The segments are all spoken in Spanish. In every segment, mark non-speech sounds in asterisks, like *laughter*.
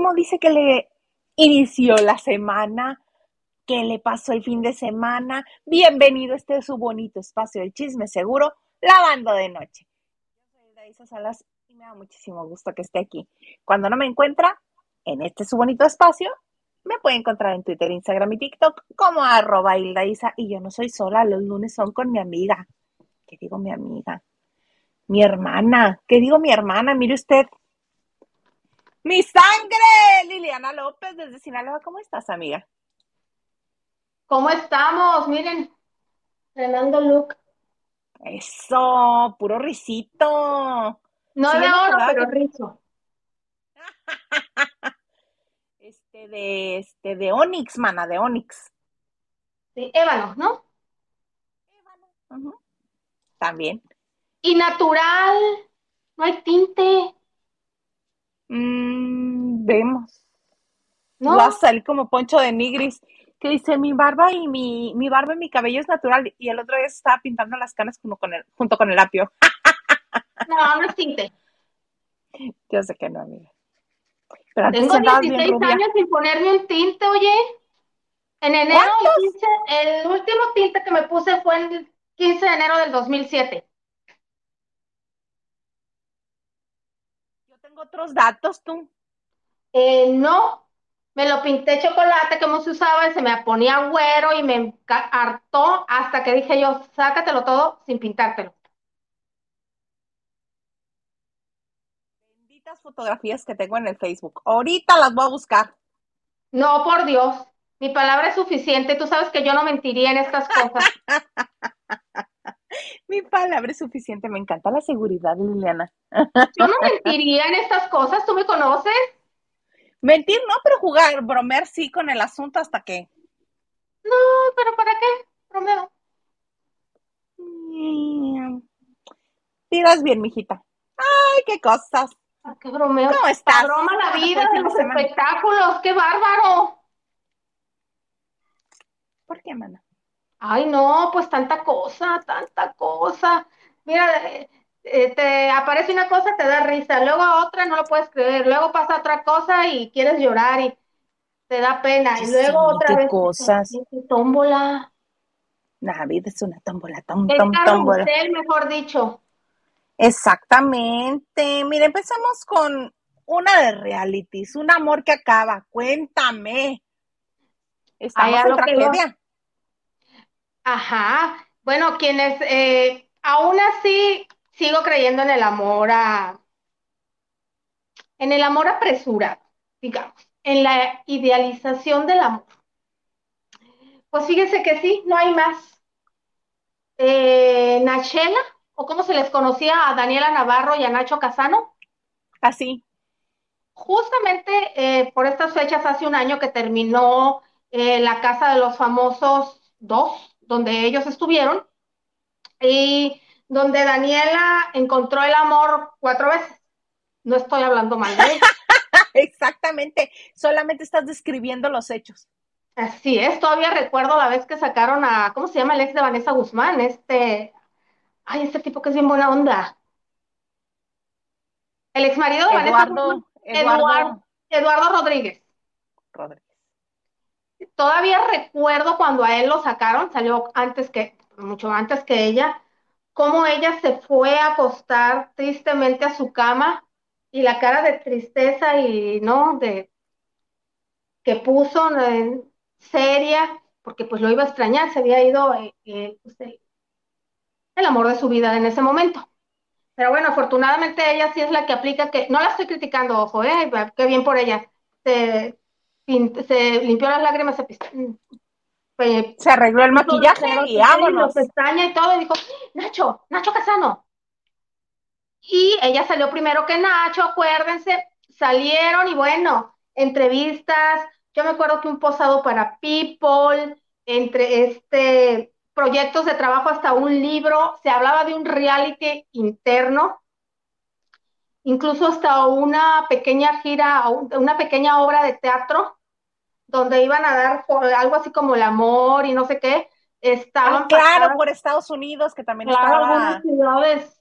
¿Cómo dice que le inició la semana? ¿Qué le pasó el fin de semana? Bienvenido este su bonito espacio del chisme seguro, lavando de noche. Yo Salas y me da muchísimo gusto que esté aquí. Cuando no me encuentra en este su bonito espacio, me puede encontrar en Twitter, Instagram y TikTok como arroba Hilda y yo no soy sola, los lunes son con mi amiga. ¿Qué digo mi amiga? Mi hermana. ¿Qué digo mi hermana? Mire usted. Mi sangre, Liliana López desde Sinaloa. ¿Cómo estás, amiga? ¿Cómo estamos? Miren, Fernando look. Eso, puro risito. No de oro, pero rizo. *laughs* este de este de Onyx, mana, de Onyx. Sí, ébano, ¿no? Ébano. También. Y natural, no hay tinte. Mm, vemos. ¿No? Va a salir como Poncho de Nigris, que dice, mi barba y mi, mi barba y mi cabello es natural. Y el otro día estaba pintando las canas junto con el, junto con el apio. *laughs* no, no es tinte. Yo sé que no, amiga. Pero Tengo 16 años sin ponerme un tinte, oye. En enero, el, el, último tinte que me puse fue el 15 de enero del 2007. Yo tengo otros datos, tú. Eh, no, me lo pinté chocolate como se usaba y se me ponía güero y me hartó hasta que dije yo, sácatelo todo sin pintártelo. Benditas fotografías que tengo en el Facebook. Ahorita las voy a buscar. No, por Dios. Mi palabra es suficiente. Tú sabes que yo no mentiría en estas cosas. *laughs* Palabra es suficiente. Me encanta la seguridad, Liliana. Yo no mentiría en estas cosas. ¿Tú me conoces? Mentir no, pero jugar, bromear sí con el asunto hasta que. No, pero ¿para qué? Bromeo. Tiras bien, mijita. Ay, qué cosas. qué bromeo? ¿Cómo estás? Broma la vida de los espectáculos. ¡Qué bárbaro! ¿Por qué, mana? Ay, no, pues tanta cosa, tanta cosa. Mira, eh, eh, te aparece una cosa, te da risa, luego otra no lo puedes creer, luego pasa otra cosa y quieres llorar y te da pena, y luego otra vez. cosas. Tómbola. La vida es una tómbola, tom, tom, tómbola. mejor dicho. Exactamente. Mira, empezamos con una de realities, un amor que acaba. Cuéntame. Estamos en tragedia. Ajá. Bueno, quienes eh, aún así sigo creyendo en el amor a, en el amor apresurado, digamos, en la idealización del amor. Pues fíjese que sí, no hay más. Eh, Nachela, o como se les conocía a Daniela Navarro y a Nacho Casano. Así. Justamente eh, por estas fechas, hace un año que terminó eh, la Casa de los Famosos 2, donde ellos estuvieron. Y donde Daniela encontró el amor cuatro veces. No estoy hablando mal de ella. *laughs* Exactamente, solamente estás describiendo los hechos. Así es, todavía recuerdo la vez que sacaron a, ¿cómo se llama el ex de Vanessa Guzmán? Este, ay, este tipo que es bien buena onda. El ex marido de Vanessa Guzmán, Eduardo, Eduardo Rodríguez. Rodríguez. Todavía recuerdo cuando a él lo sacaron, salió antes que, mucho antes que ella, cómo ella se fue a acostar tristemente a su cama y la cara de tristeza y no de que puso seria porque pues lo iba a extrañar se había ido eh, eh, pues, el, amor de su vida en ese momento. Pero bueno afortunadamente ella sí es la que aplica que no la estoy criticando ojo eh qué bien por ella se limpió las lágrimas se se arregló el maquillaje y vámonos. pestaña y todo, y dijo, Nacho, Nacho Casano. Y ella salió primero que Nacho, acuérdense, salieron y bueno, entrevistas, yo me acuerdo que un posado para People, entre este proyectos de trabajo hasta un libro, se hablaba de un reality interno, incluso hasta una pequeña gira, una pequeña obra de teatro donde iban a dar algo así como el amor y no sé qué, estaban... Ah, claro, por Estados Unidos, que también claro, algunas ciudades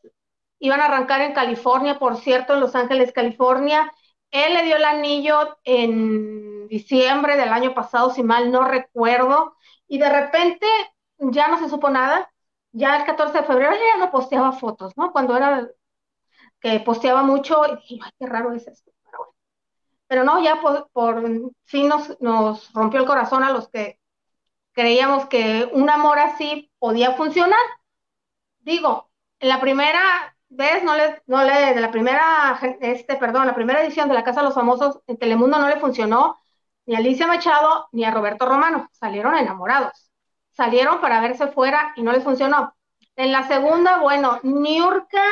iban a arrancar en California, por cierto, en Los Ángeles, California, él le dio el anillo en diciembre del año pasado, si mal no recuerdo, y de repente ya no se supo nada. Ya el 14 de febrero ya no posteaba fotos, ¿no? Cuando era que posteaba mucho, y dije, ay, qué raro es esto. Pero, bueno. Pero no, ya por, por fin nos, nos rompió el corazón a los que creíamos que un amor así podía funcionar. Digo, en la primera vez no le, no le, de la primera, este, perdón, la primera edición de La Casa de los Famosos en Telemundo no le funcionó ni a Alicia Machado ni a Roberto Romano. Salieron enamorados. Salieron para verse fuera y no les funcionó. En la segunda, bueno, Niurka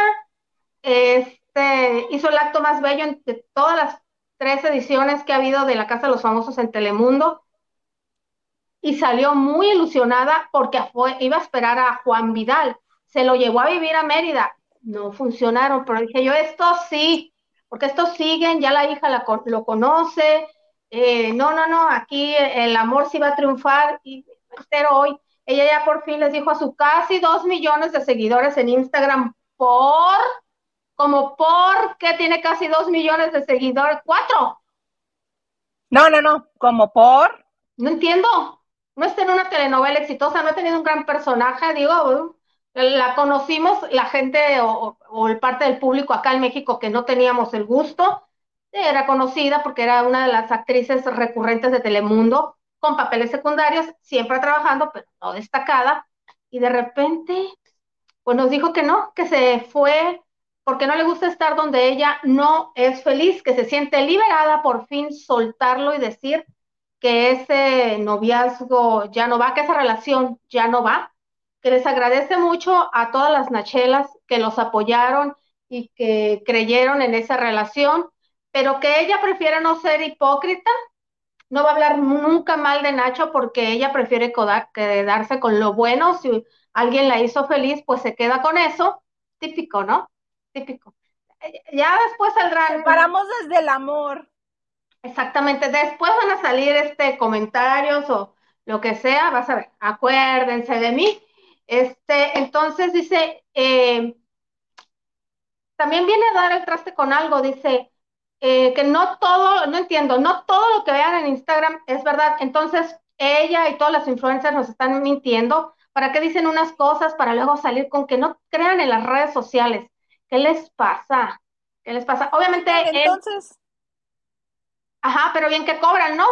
este, hizo el acto más bello de todas las tres ediciones que ha habido de La Casa de los Famosos en Telemundo y salió muy ilusionada porque iba a esperar a Juan Vidal. Se lo llevó a vivir a Mérida. No funcionaron, pero dije yo, esto sí, porque estos siguen, ya la hija lo conoce. Eh, no, no, no, aquí el amor sí va a triunfar y pero hoy. Ella ya por fin les dijo a su casi dos millones de seguidores en Instagram por, como por, que tiene casi dos millones de seguidores, cuatro. No, no, no, como por. No entiendo no está en una telenovela exitosa, no ha tenido un gran personaje, digo, la conocimos la gente o, el parte del público acá en México que no teníamos el gusto, era conocida porque era una de las actrices recurrentes de Telemundo, con papeles secundarios, siempre trabajando, pero no destacada, y de repente, pues nos dijo que no, que se fue porque no le gusta estar donde ella no es feliz, que se siente liberada por fin soltarlo y decir, que ese noviazgo ya no va, que esa relación ya no va, que les agradece mucho a todas las Nachelas que los apoyaron y que creyeron en esa relación, pero que ella prefiere no ser hipócrita, no va a hablar nunca mal de Nacho porque ella prefiere quedarse con lo bueno, si alguien la hizo feliz, pues se queda con eso, típico, ¿no? Típico. Ya después saldrán... Paramos desde el amor. Exactamente, después van a salir este comentarios o lo que sea, vas a ver, acuérdense de mí. Este, entonces dice, eh, también viene a dar el traste con algo, dice eh, que no todo, no entiendo, no todo lo que vean en Instagram es verdad. Entonces, ella y todas las influencers nos están mintiendo. ¿Para qué dicen unas cosas para luego salir con que no crean en las redes sociales? ¿Qué les pasa? ¿Qué les pasa? Obviamente. Entonces. Ajá, pero bien que cobran, ¿no?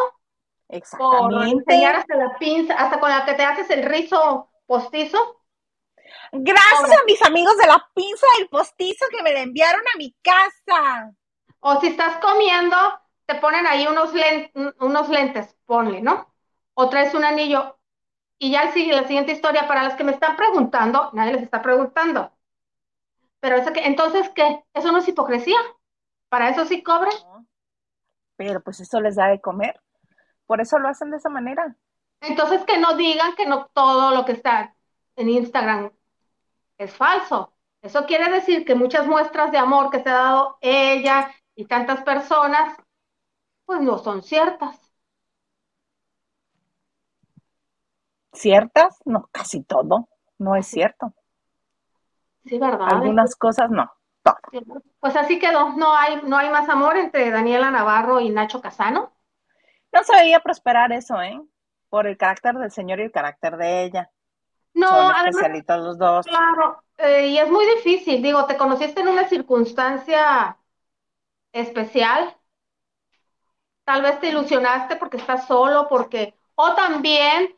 Exactamente. Por enseñar hasta la pinza, hasta con la que te haces el rizo postizo. Gracias a mis amigos de la pinza del postizo que me la enviaron a mi casa. O si estás comiendo, te ponen ahí unos, unos lentes, ponle, ¿no? O traes un anillo. Y ya sigue la siguiente historia, para los que me están preguntando, nadie les está preguntando. Pero eso que, entonces, ¿qué? ¿Eso no es hipocresía? ¿Para eso sí cobran? pero pues eso les da de comer. Por eso lo hacen de esa manera. Entonces que no digan que no todo lo que está en Instagram es falso. Eso quiere decir que muchas muestras de amor que se ha dado ella y tantas personas, pues no son ciertas. ¿Ciertas? No, casi todo. No es cierto. Sí, ¿verdad? Algunas cosas no. Pues así quedó. No hay, no hay más amor entre Daniela Navarro y Nacho Casano. No se veía prosperar eso, ¿eh? Por el carácter del señor y el carácter de ella. No, Son especialitos los dos. Claro, eh, y es muy difícil. Digo, te conociste en una circunstancia especial. Tal vez te ilusionaste porque estás solo, porque. O también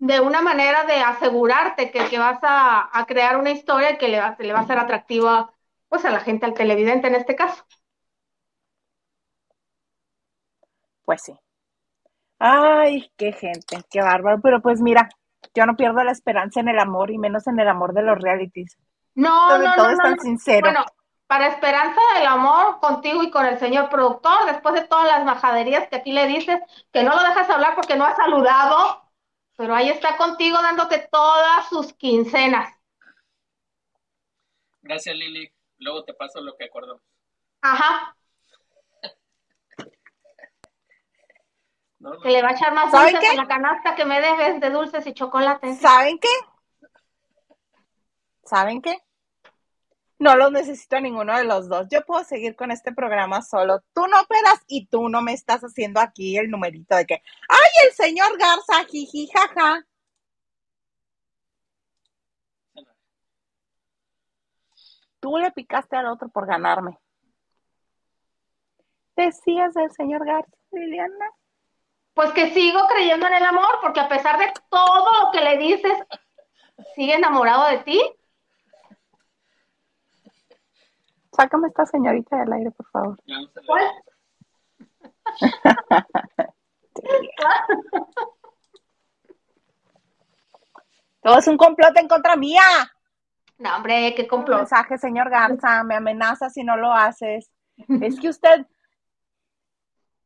de una manera de asegurarte que, que vas a, a, crear una historia que le va, le va a ser atractiva pues a la gente, al televidente en este caso. Pues sí. Ay, qué gente, qué bárbaro. Pero pues mira, yo no pierdo la esperanza en el amor y menos en el amor de los realities. No, no, todo no, es tan sincero. Bueno, para esperanza del amor contigo y con el señor productor, después de todas las majaderías que aquí le dices, que no lo dejas hablar porque no ha saludado, pero ahí está contigo dándote todas sus quincenas. Gracias, Lili. Luego te paso lo que acordamos. Ajá. *laughs* Que le va a echar más dulces a la canasta que me debes de dulces y chocolates. ¿Saben qué? ¿Saben qué? No los necesito a ninguno de los dos. Yo puedo seguir con este programa solo. Tú no operas y tú no me estás haciendo aquí el numerito de que, ¡ay, el señor Garza, jiji, jaja! Tú le picaste al otro por ganarme. ¿Decías del señor Garza, Liliana? Pues que sigo creyendo en el amor, porque a pesar de todo lo que le dices, sigue enamorado de ti. Sácame esta señorita del aire, por favor. ¿Cuál? *laughs* Todo es un complot en contra mía. No, hombre, qué complot. mensaje, señor Garza, me amenaza si no lo haces. Es que usted,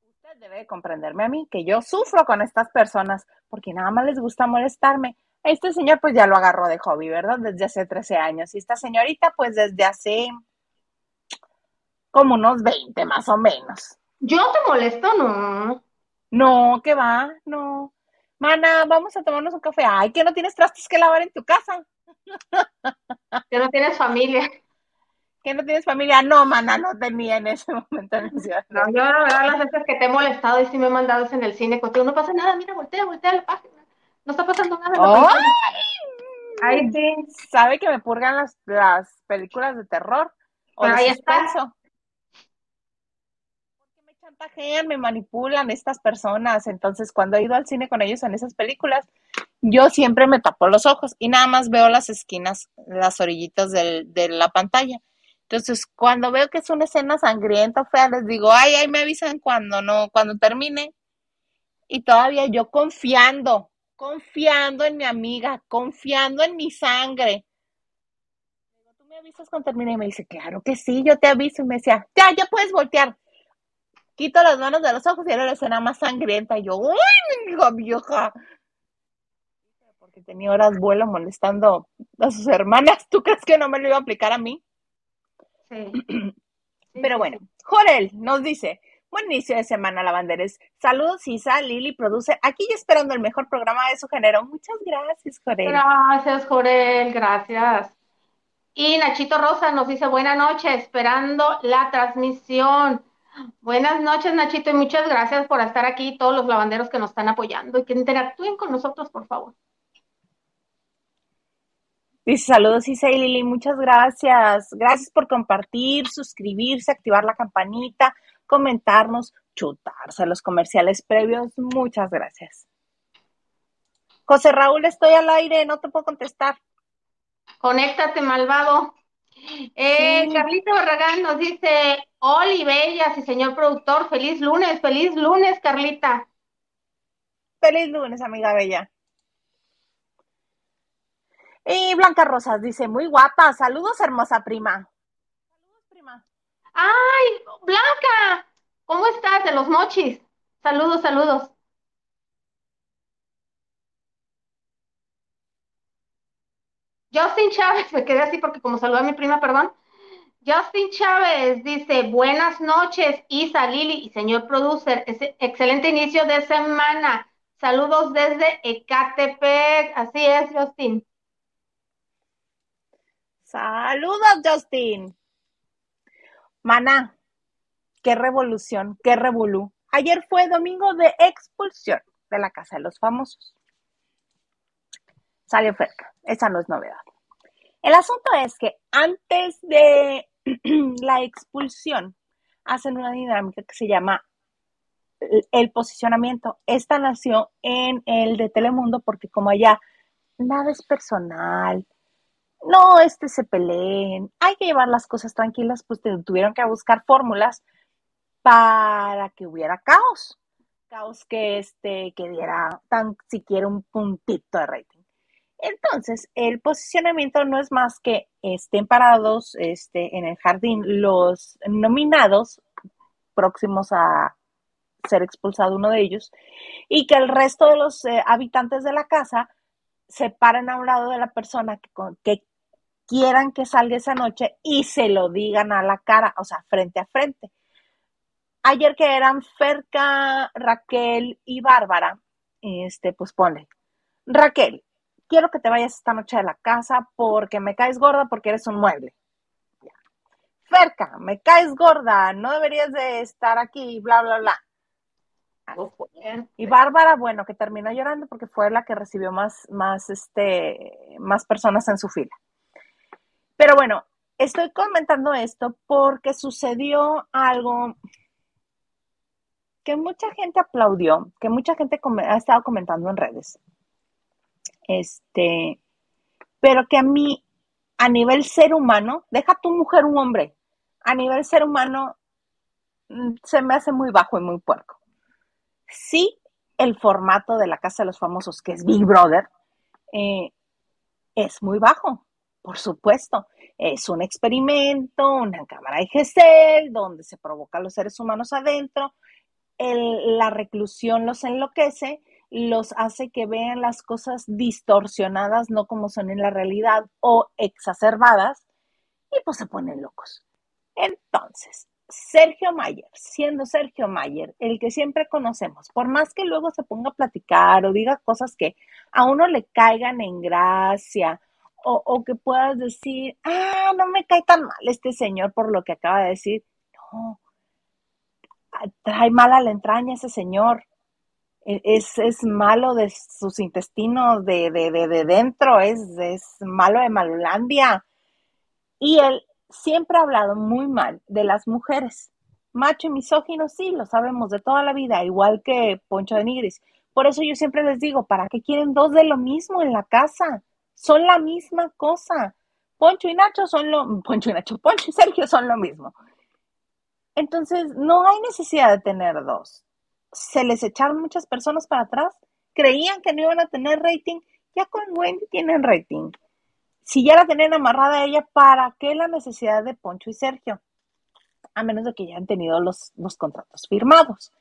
usted debe comprenderme a mí, que yo sufro con estas personas, porque nada más les gusta molestarme. Este señor pues ya lo agarró de hobby, ¿verdad? Desde hace 13 años. Y esta señorita pues desde hace como unos 20 más o menos. ¿Yo te molesto? No. No, ¿qué va? No. Mana, vamos a tomarnos un café. Ay, que no tienes trastes que lavar en tu casa. *laughs* Que no tienes familia. Que no tienes familia. No, mana, no tenía en ese *laughs* momento en la ciudad. No, yo la verdad las veces que te he molestado y sí me he mandado en el cine contigo, no pasa nada, mira, voltea, voltea la página. No está pasando nada ¡Ay! Ay, sí. Sabe que me purgan las, las películas de terror o Pero ahí está. suspenso. Me me manipulan estas personas. Entonces, cuando he ido al cine con ellos en esas películas, yo siempre me tapo los ojos y nada más veo las esquinas, las orillitas del- de la pantalla. Entonces, cuando veo que es una escena sangrienta o fea, les digo, ay, ay, me avisan cuando no, cuando termine. Y todavía yo confiando, confiando en mi amiga, confiando en mi sangre. Me avisas cuando termine y me dice, claro que sí, yo te aviso. Y me decía, ya, ya puedes voltear. Quito las manos de los ojos y era la escena más sangrienta. Y yo, uy, mi hija vieja. Porque tenía horas vuelo molestando a sus hermanas. ¿Tú crees que no me lo iba a aplicar a mí? Sí. *clears throat* Pero bueno. Jorel nos dice, buen inicio de semana, lavanderes. Saludos, Isa, Lili produce, aquí ya esperando el mejor programa de su género. Muchas gracias, Jorel. Gracias, Jorel, gracias. Y Nachito Rosa nos dice buenas noches, esperando la transmisión. Buenas noches, Nachito, y muchas gracias por estar aquí, todos los lavanderos que nos están apoyando y que interactúen con nosotros, por favor. Dice, saludos, Isa y Lili, muchas gracias. Gracias por compartir, suscribirse, activar la campanita, comentarnos, chutarse los comerciales previos. Muchas gracias. José Raúl, estoy al aire, no te puedo contestar. Conéctate, malvado. Eh, Sí. Carlita Barragán nos dice, Oli, bellas y señor productor, feliz lunes, feliz lunes, Carlita. Feliz lunes, amiga bella. Y Blanca Rosas dice, muy guapa, saludos, hermosa prima. Saludos, prima. ¡Ay, Blanca! ¿Cómo estás de los mochis? Saludos, saludos. Justin Chávez, me quedé así porque como saludé a mi prima, perdón. Justin Chávez dice, buenas noches, Isa, Lili y señor producer. Ese- excelente inicio de semana. Saludos desde Ecatepec. Así es, Justin. Saludos, Justin. Mana, qué revolución, qué revolú. Ayer fue domingo de expulsión de la Casa de los Famosos. Salió cerca, esa no es novedad. El asunto es que antes de *clears throat* la expulsión hacen una dinámica que se llama el- posicionamiento. Esta nació en el de Telemundo porque como allá nada es personal, no este se peleen, hay que llevar las cosas tranquilas, pues tuvieron que buscar fórmulas para que hubiera caos, caos que este que diera tan siquiera un puntito de rating. Entonces, el posicionamiento no es más que estén parados este, en el jardín los nominados próximos a ser expulsado uno de ellos y que el resto de los eh, habitantes de la casa se paren a un lado de la persona que, que quieran que salga esa noche y se lo digan a la cara, o sea, frente a frente. Ayer que eran Ferca, Raquel y Bárbara, este, pues ponle, Raquel, quiero que te vayas esta noche de la casa porque me caes gorda porque eres un mueble. Ferca, me caes gorda, no deberías de estar aquí, bla, bla, bla. Y Bárbara, bueno, que terminó llorando porque fue la que recibió más, más, este, más personas en su fila. Pero bueno, estoy comentando esto porque sucedió algo que mucha gente aplaudió, que mucha gente ha estado comentando en redes. Este, pero que a mí, a nivel ser humano, deja tu mujer un hombre, a nivel ser humano mm, se me hace muy bajo y muy puerco. Sí, el formato de la Casa de los Famosos, que es Big Brother, eh, es muy bajo, por supuesto. Es un experimento, una cámara de GESEL, donde se provoca a los seres humanos adentro. la reclusión los enloquece, los hace que vean las cosas distorsionadas, no como son en la realidad o exacerbadas, y pues se ponen locos. Entonces, Sergio Mayer, siendo Sergio Mayer, el que siempre conocemos, por más que luego se ponga a platicar o diga cosas que a uno le caigan en gracia o, que puedas decir, ah, no me cae tan mal este señor por lo que acaba de decir, no, trae mala la entraña ese señor, es, es malo de sus intestinos, de, de, de, de dentro, es, es malo de Malulandia. Y él siempre ha hablado muy mal de las mujeres. Macho y misógino, sí, lo sabemos de toda la vida, igual que Poncho de Nigris. Por eso yo siempre les digo, ¿para qué quieren dos de lo mismo en la casa? Son la misma cosa. Poncho y Nacho son lo, Poncho y Nacho, Poncho y Sergio son lo mismo. Entonces, no hay necesidad de tener dos. Se les echaron muchas personas para atrás, creían que no iban a tener rating, ya con Wendy tienen rating si ya la tenían amarrada a ella, ¿para qué la necesidad de Poncho y Sergio? A menos de que ya han tenido los, los contratos firmados.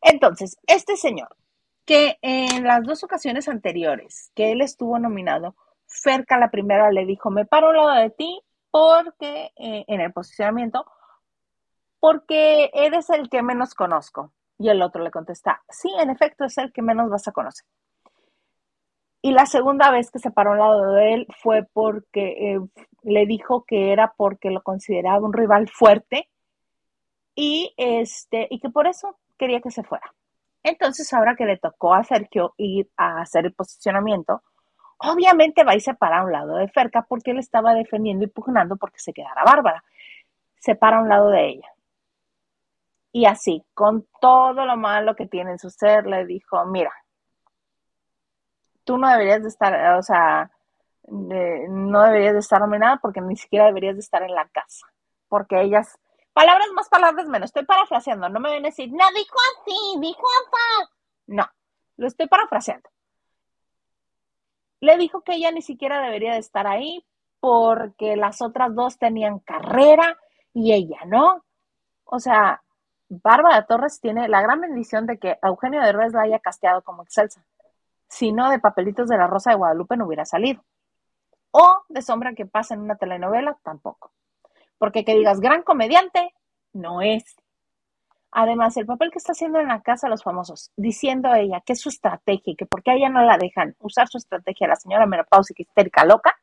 Entonces, este señor, que en las dos ocasiones anteriores que él estuvo nominado, Ferca la primera le dijo, me paro al lado de ti porque, eh, en el posicionamiento, porque eres el que menos conozco. Y el otro le contesta, sí, en efecto, es el que menos vas a conocer. Y la segunda vez que se paró al lado de él fue porque eh, le dijo que era porque lo consideraba un rival fuerte y, este, y que por eso quería que se fuera. Entonces, ahora que le tocó a Sergio ir a hacer el posicionamiento, obviamente va y se para a un lado de Ferca porque él estaba defendiendo y pugnando porque se quedara Bárbara. Se para a un lado de ella. Y así, con todo lo malo que tiene en su ser, le dijo, mira, tú no deberías de estar, o sea, no deberías de estar nominada porque ni siquiera deberías de estar en la casa, porque ellas, palabras más, palabras menos, estoy parafraseando, no me ven a decir, no, dijo así, dijo así, no, lo estoy parafraseando. Le dijo que ella ni siquiera debería de estar ahí porque las otras dos tenían carrera y ella no. O sea, Bárbara Torres tiene la gran bendición de que Eugenio Derbez la haya casteado como Excelsa si no de Papelitos de la Rosa de Guadalupe no hubiera salido. O de Sombra que pasa en una telenovela, tampoco. Porque que digas gran comediante, no es. Además, el papel que está haciendo en la casa de los famosos, diciendo a ella que es su estrategia y que porque a ella no la dejan usar su estrategia, la señora menopáusica histérica loca,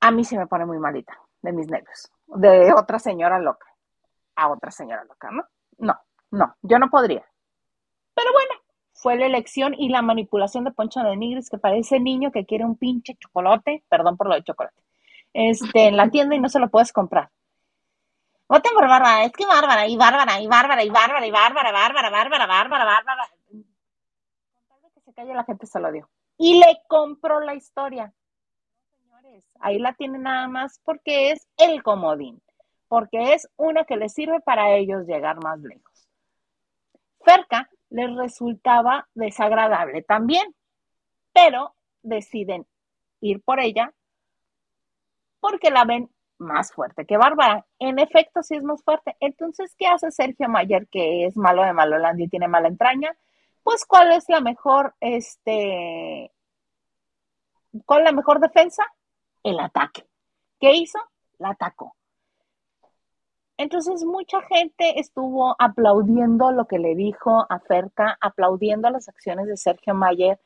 a mí se me pone muy malita de mis nervios. De otra señora loca a otra señora loca, ¿no? No, no, yo no podría. Pero bueno, fue la elección y la manipulación de Poncho de Nigris, que parece niño que quiere un pinche chocolate, perdón por lo de chocolate, este, en la tienda y no se lo puedes comprar. Voten por Bárbara, es que Bárbara, y Bárbara, y Bárbara, y Bárbara, y Bárbara, Bárbara, Bárbara, Bárbara, Bárbara. Con tal que se calle, la gente se lo dio. Y le compró la historia. Señores, ahí la tienen nada más porque es el comodín, porque es una que les sirve para ellos llegar más lejos. Ferca les resultaba desagradable también, pero deciden ir por ella porque la ven más fuerte que Bárbara. En efecto, sí es más fuerte. Entonces, ¿qué hace Sergio Mayer, que es malo de Malolandia y tiene mala entraña? Pues, ¿cuál es la mejor, este, cuál es la mejor defensa? El ataque. ¿Qué hizo? La atacó. Entonces mucha gente estuvo aplaudiendo lo que le dijo a Ferca, aplaudiendo las acciones de Sergio Mayer.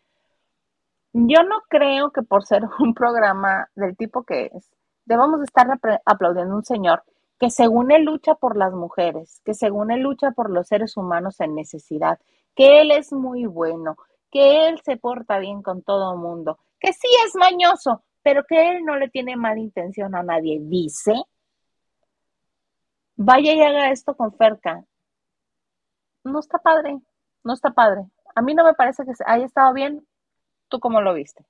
Yo no creo que por ser *laughs* un programa del tipo que es, debemos de estar aplaudiendo a un señor que según él lucha por las mujeres, que según él lucha por los seres humanos en necesidad, que él es muy bueno, que él se porta bien con todo el mundo, que sí es mañoso, pero que él no le tiene mala intención a nadie, dice, vaya y haga esto con Ferca. No está padre, no está padre. A mí no me parece que haya estado bien. ¿Tú cómo lo viste?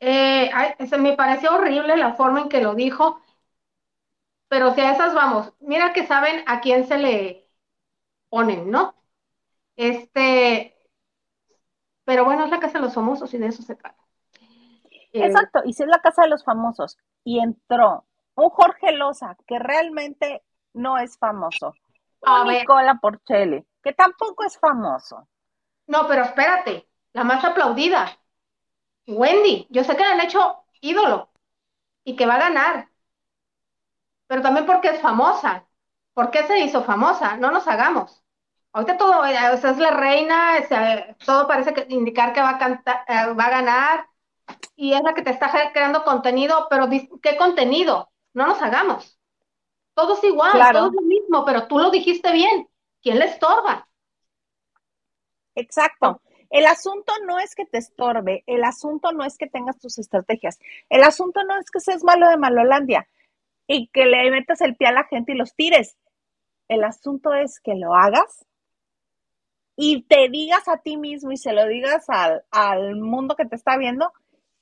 Eh, me pareció horrible la forma en que lo dijo, pero si a esas vamos, mira que saben a quién se le ponen, ¿no? Este, pero bueno, es la casa de los famosos y de eso se trata. Eh, Exacto, y si es la casa de los famosos y entró un Jorge Loza que realmente no es famoso, a Nicola Porcelli que tampoco es famoso. No, pero espérate, la más aplaudida, Wendy, yo sé que la han hecho ídolo y que va a ganar, pero también porque es famosa. ¿Por qué se hizo famosa? No nos hagamos. Ahorita todo, eh, o sea, es la reina, todo parece que indicar que va a, cantar, eh, va a ganar y es la que te está creando contenido, pero ¿qué contenido? No nos hagamos. Todo es igual, todo es lo mismo, pero tú lo dijiste bien. ¿Quién le estorba? Exacto. El asunto no es que te estorbe, el asunto no es que tengas tus estrategias, el asunto no es que seas malo de Malolandia y que le metas el pie a la gente y los tires. El asunto es que lo hagas y te digas a ti mismo y se lo digas al, al mundo que te está viendo,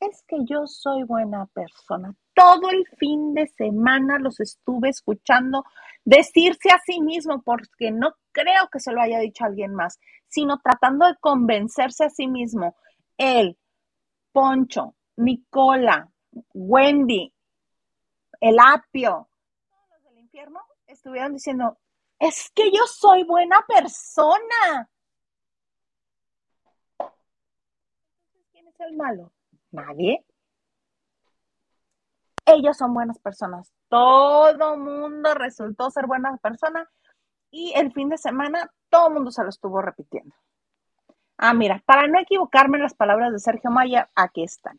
es que yo soy buena persona. Todo el fin de semana los estuve escuchando decirse a sí mismo, porque no creo que se lo haya dicho alguien más, sino tratando de convencerse a sí mismo. Él, Poncho, Nicola, Wendy, el apio, todos los del infierno estuvieron diciendo, es que yo soy buena persona. ¿quién es el malo? Nadie. Ellos son buenas personas. Todo mundo resultó ser buena persona y el fin de semana todo el mundo se lo estuvo repitiendo. Ah, mira, para no equivocarme en las palabras de Sergio Mayer, aquí están.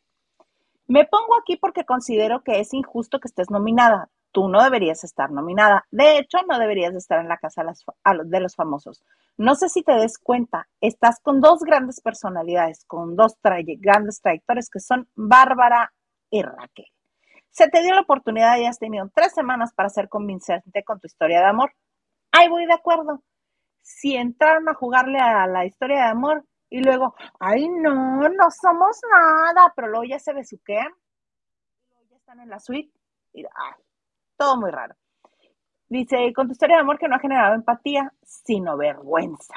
Me pongo aquí porque considero que es injusto que estés nominada. Tú no deberías estar nominada. De hecho, no deberías estar en la casa de los famosos. No sé si te des cuenta, estás con dos grandes personalidades, con dos grandes trayectorias que son Bárbara y Raquel. Se te dio la oportunidad y has tenido tres semanas para ser convincente con tu historia de amor. Ay, voy de acuerdo. Si entraron a jugarle a la historia de amor y luego, ay, no, no somos nada, pero luego ya se besuquean, luego ya están en la suite, y ay, todo muy raro. Dice, con tu historia de amor que no ha generado empatía, sino vergüenza.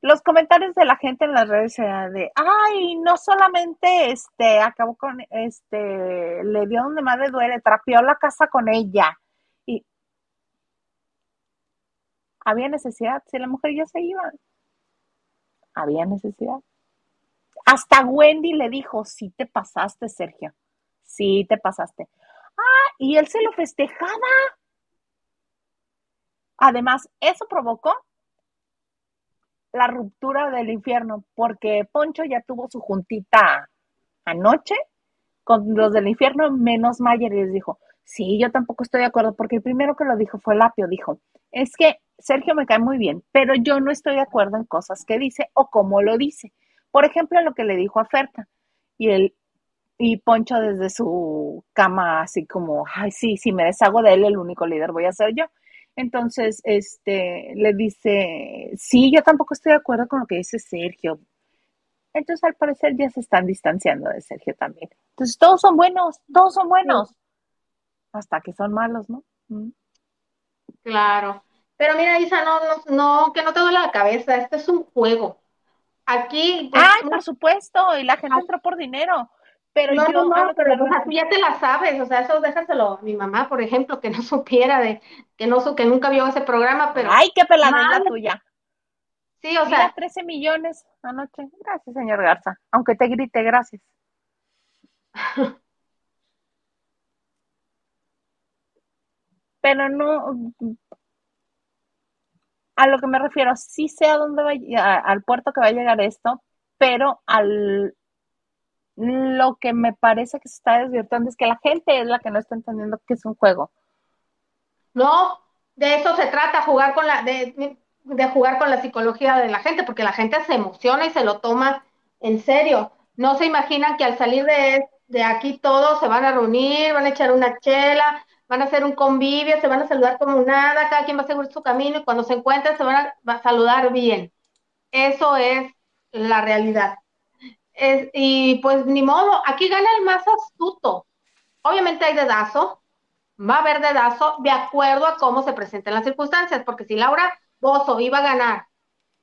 Los comentarios de la gente en las redes eran de, ay, no solamente este, acabó con, este, le dio donde más le duele, trapeó la casa con ella. Y había necesidad, si la mujer ya se iba, había necesidad. Hasta Wendy le dijo, sí te pasaste, Sergio, sí te pasaste. Ah, y él se lo festejaba. Además, eso provocó la ruptura del infierno, porque Poncho ya tuvo su juntita anoche con los del infierno, menos Mayer, y les dijo, sí, yo tampoco estoy de acuerdo, porque el primero que lo dijo fue Lapio, dijo, es que Sergio me cae muy bien, pero yo no estoy de acuerdo en cosas que dice o cómo lo dice. Por ejemplo, lo que le dijo a Ferta. Y el, y Poncho desde su cama, así como, ay, sí, si me deshago de él, el único líder voy a ser yo. Entonces, este, le dice, sí, yo tampoco estoy de acuerdo con lo que dice Sergio. Entonces, al parecer, ya se están distanciando de Sergio también. Entonces, todos son buenos, todos son buenos. Hasta que son malos, ¿no? Mm. Claro. Pero mira, Isa, no, no, no, que no te duele la cabeza, este es un juego. Aquí. Pues, Ay, por supuesto, y la gente entró por dinero. Pero no, yo, no, no, pero ya te la sabes, o sea, eso déjaselo a mi mamá, por ejemplo, que no *laughs* supiera de, que no que nunca vio ese programa, pero. Ay, qué pelada es la tuya. Sí, o sea. 13 millones anoche. Gracias, señor Garza. Aunque te grite, gracias. *laughs* pero no, a lo que me refiero, sí sé a dónde va, al puerto que va a llegar esto, pero al lo que me parece que se está desvirtuando es que la gente es la que no está entendiendo que es un juego. No, de eso se trata, jugar con la, de, jugar con la psicología de la gente, porque la gente se emociona y se lo toma en serio. No se imaginan que al salir de, de aquí todos se van a reunir, van a echar una chela, van a hacer un convivio, se van a saludar como nada, cada quien va a seguir su camino y cuando se encuentren se van a, saludar bien. Eso es la realidad. Y pues ni modo, aquí gana el más astuto. Obviamente hay dedazo, va a haber dedazo de acuerdo a cómo se presenten las circunstancias, porque si Laura Bozo iba a ganar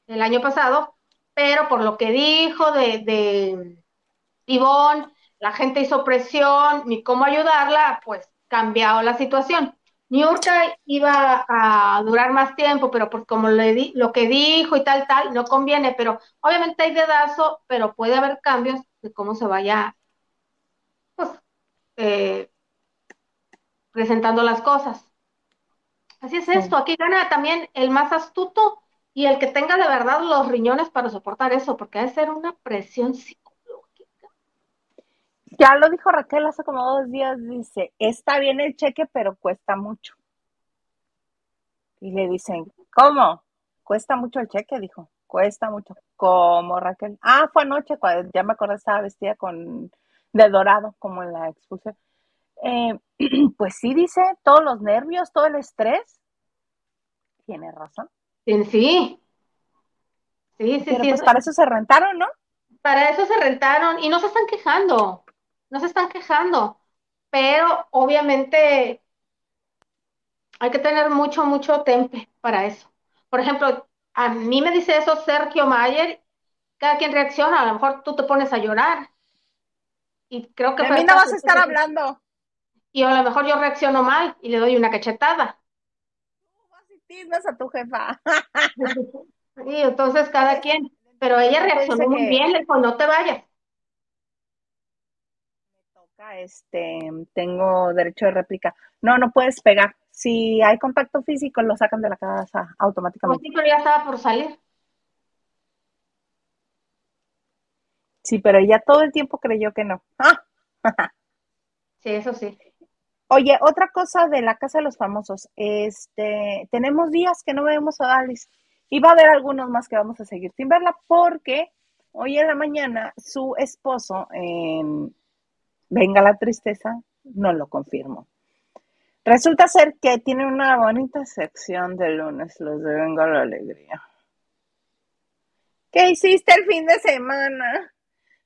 el año pasado, pero por lo que dijo de, de la gente hizo presión, ni cómo ayudarla, pues cambiado la situación. Niurka iba a durar más tiempo, pero pues como le di, lo que dijo y tal, tal, no conviene, pero obviamente hay dedazo, pero puede haber cambios de cómo se vaya, pues, eh, presentando las cosas. Así es esto, aquí gana también el más astuto y el que tenga de verdad los riñones para soportar eso, porque debe ser una presión psicológica. Ya lo dijo Raquel hace como dos días, dice, está bien el cheque, pero cuesta mucho. Y le dicen, ¿cómo? Cuesta mucho el cheque, dijo, cuesta mucho. ¿Cómo, Raquel? Ah, fue anoche, cuando ya me acordé, estaba vestida con de dorado, como en la expulsión. Eh, *clears throat* pues sí, dice, todos los nervios, todo el estrés. Tiene razón. Sí, sí. Sí, sí, Pues para eso se rentaron, ¿no? Para eso se rentaron y no se están quejando, no se están quejando, pero obviamente hay que tener mucho, mucho temple para eso. Por ejemplo, a mí me dice eso Sergio Mayer, cada quien reacciona, a lo mejor tú te pones a llorar. Y creo que... a mí no vas a estar hablando y a lo mejor yo reacciono mal y le doy una cachetada. Vas a tu jefa. *laughs* sí, entonces cada quien, pero ella reaccionó muy bien, le dijo, no te vayas. Este, tengo derecho de réplica. No, no puedes pegar. Si hay contacto físico, lo sacan de la casa automáticamente. sí, pero ya estaba por salir. Sí, pero ella todo el tiempo creyó que no. ¡Ah! sí, eso sí. Oye, otra cosa de la Casa de los Famosos, este, tenemos días que no vemos a Alice y va a haber algunos más que vamos a seguir sin verla porque hoy en la mañana su esposo en Venga la Tristeza no lo confirmó. Resulta ser que tiene una bonita sección de lunes, los de Venga la Alegría. ¿Qué hiciste el fin de semana?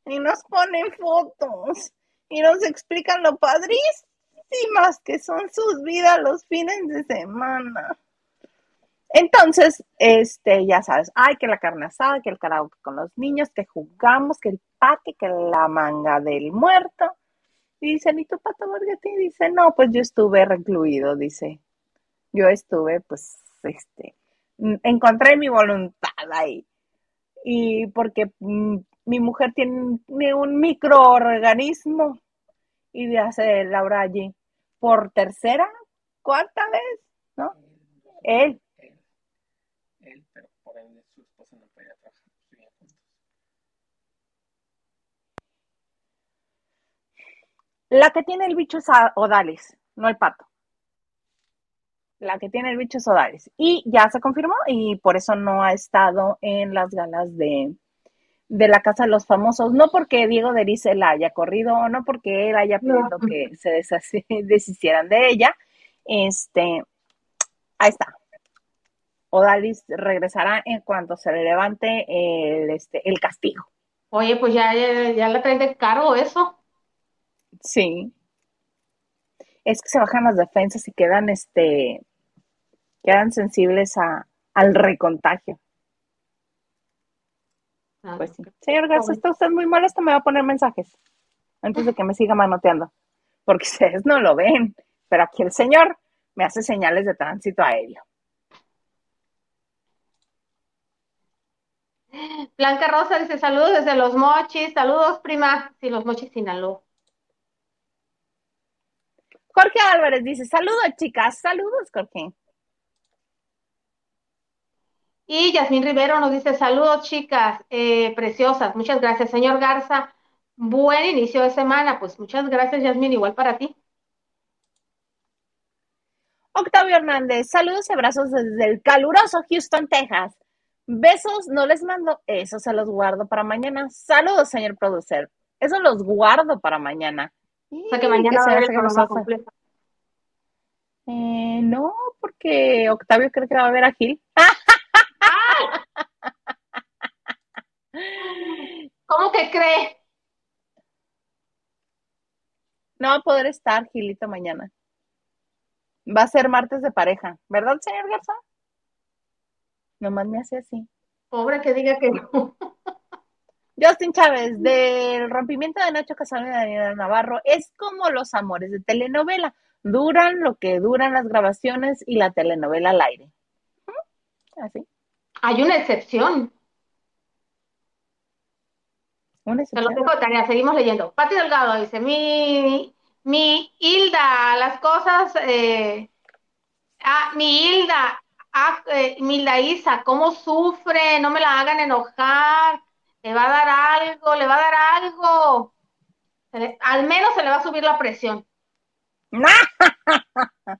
Y nos ponen fotos y nos explican lo padrísimo más que son sus vidas los fines de semana. Entonces, este, ya sabes, ay, que la carne asada, que el karaoke con los niños, que jugamos, que el pate, que la manga del muerto. Y dicen, ¿y tu pato Borghetti? Dice, no, pues yo estuve recluido, dice. Yo estuve, pues, este, encontré mi voluntad ahí. Y porque mm, mi mujer tiene un microorganismo y hace Laura allí por tercera, cuarta vez, ¿no? Él, pero por él su esposa no podía trabajar, juntos. La que tiene el bicho es Odalis, no el pato. La que tiene el bicho es Odalis. Y ya se confirmó y por eso no ha estado en las galas de, de la Casa de los Famosos, no porque Diego Deris la haya corrido o no porque él haya pedido que se *laughs* deshicieran de ella. Este, ahí está. Odalis regresará en cuanto se le levante el, este, el castigo. Oye, pues ya, ya, le traen de cargo eso. Sí. Es que se bajan las defensas y quedan, este, quedan sensibles a, al recontagio. Ah, pues sí. Señor Garza, está usted muy molesto, me va a poner mensajes antes de que me siga manoteando, porque *laughs* ustedes no lo ven, pero aquí el señor me hace señales de tránsito aéreo. Blanca Rosa dice saludos desde Los Mochis, saludos prima, sí, Los Mochis Sinaloa. Jorge Álvarez dice saludos chicas, saludos Jorge. Y Yasmín Rivero nos dice, saludos chicas, eh, preciosas, muchas gracias. Señor Garza, buen inicio de semana. Pues muchas gracias, Yasmin, igual para ti. Octavio Hernández, saludos y abrazos desde el caluroso Houston, Texas. Besos, no les mando, eso se los guardo para mañana. Saludos, señor producer. Eso los guardo para mañana. O sea que mañana va a haber el programa completo. Eh, no, porque Octavio cree que va a ver a Gil. *laughs* ¿Cómo que cree? No va a poder estar Gilito mañana. Va a ser martes de pareja, ¿verdad, señor Garza? Nomás me hace así. Pobre que diga que no. *laughs* Justin Chávez, del rompimiento de Nacho Casano y Daniela Navarro, es como los amores de telenovela. Duran lo que duran las grabaciones y la telenovela al aire. Así. Hay una excepción. Una Te lo dejo de tarea, seguimos leyendo. Pati Delgado dice, mi, mi Hilda, las cosas, eh, ah, mi Hilda, ah, eh, mi Hilda Isa, cómo sufre, no me la hagan enojar, le va a dar algo, le va a dar algo. Le- al menos se le va a subir la presión. *laughs*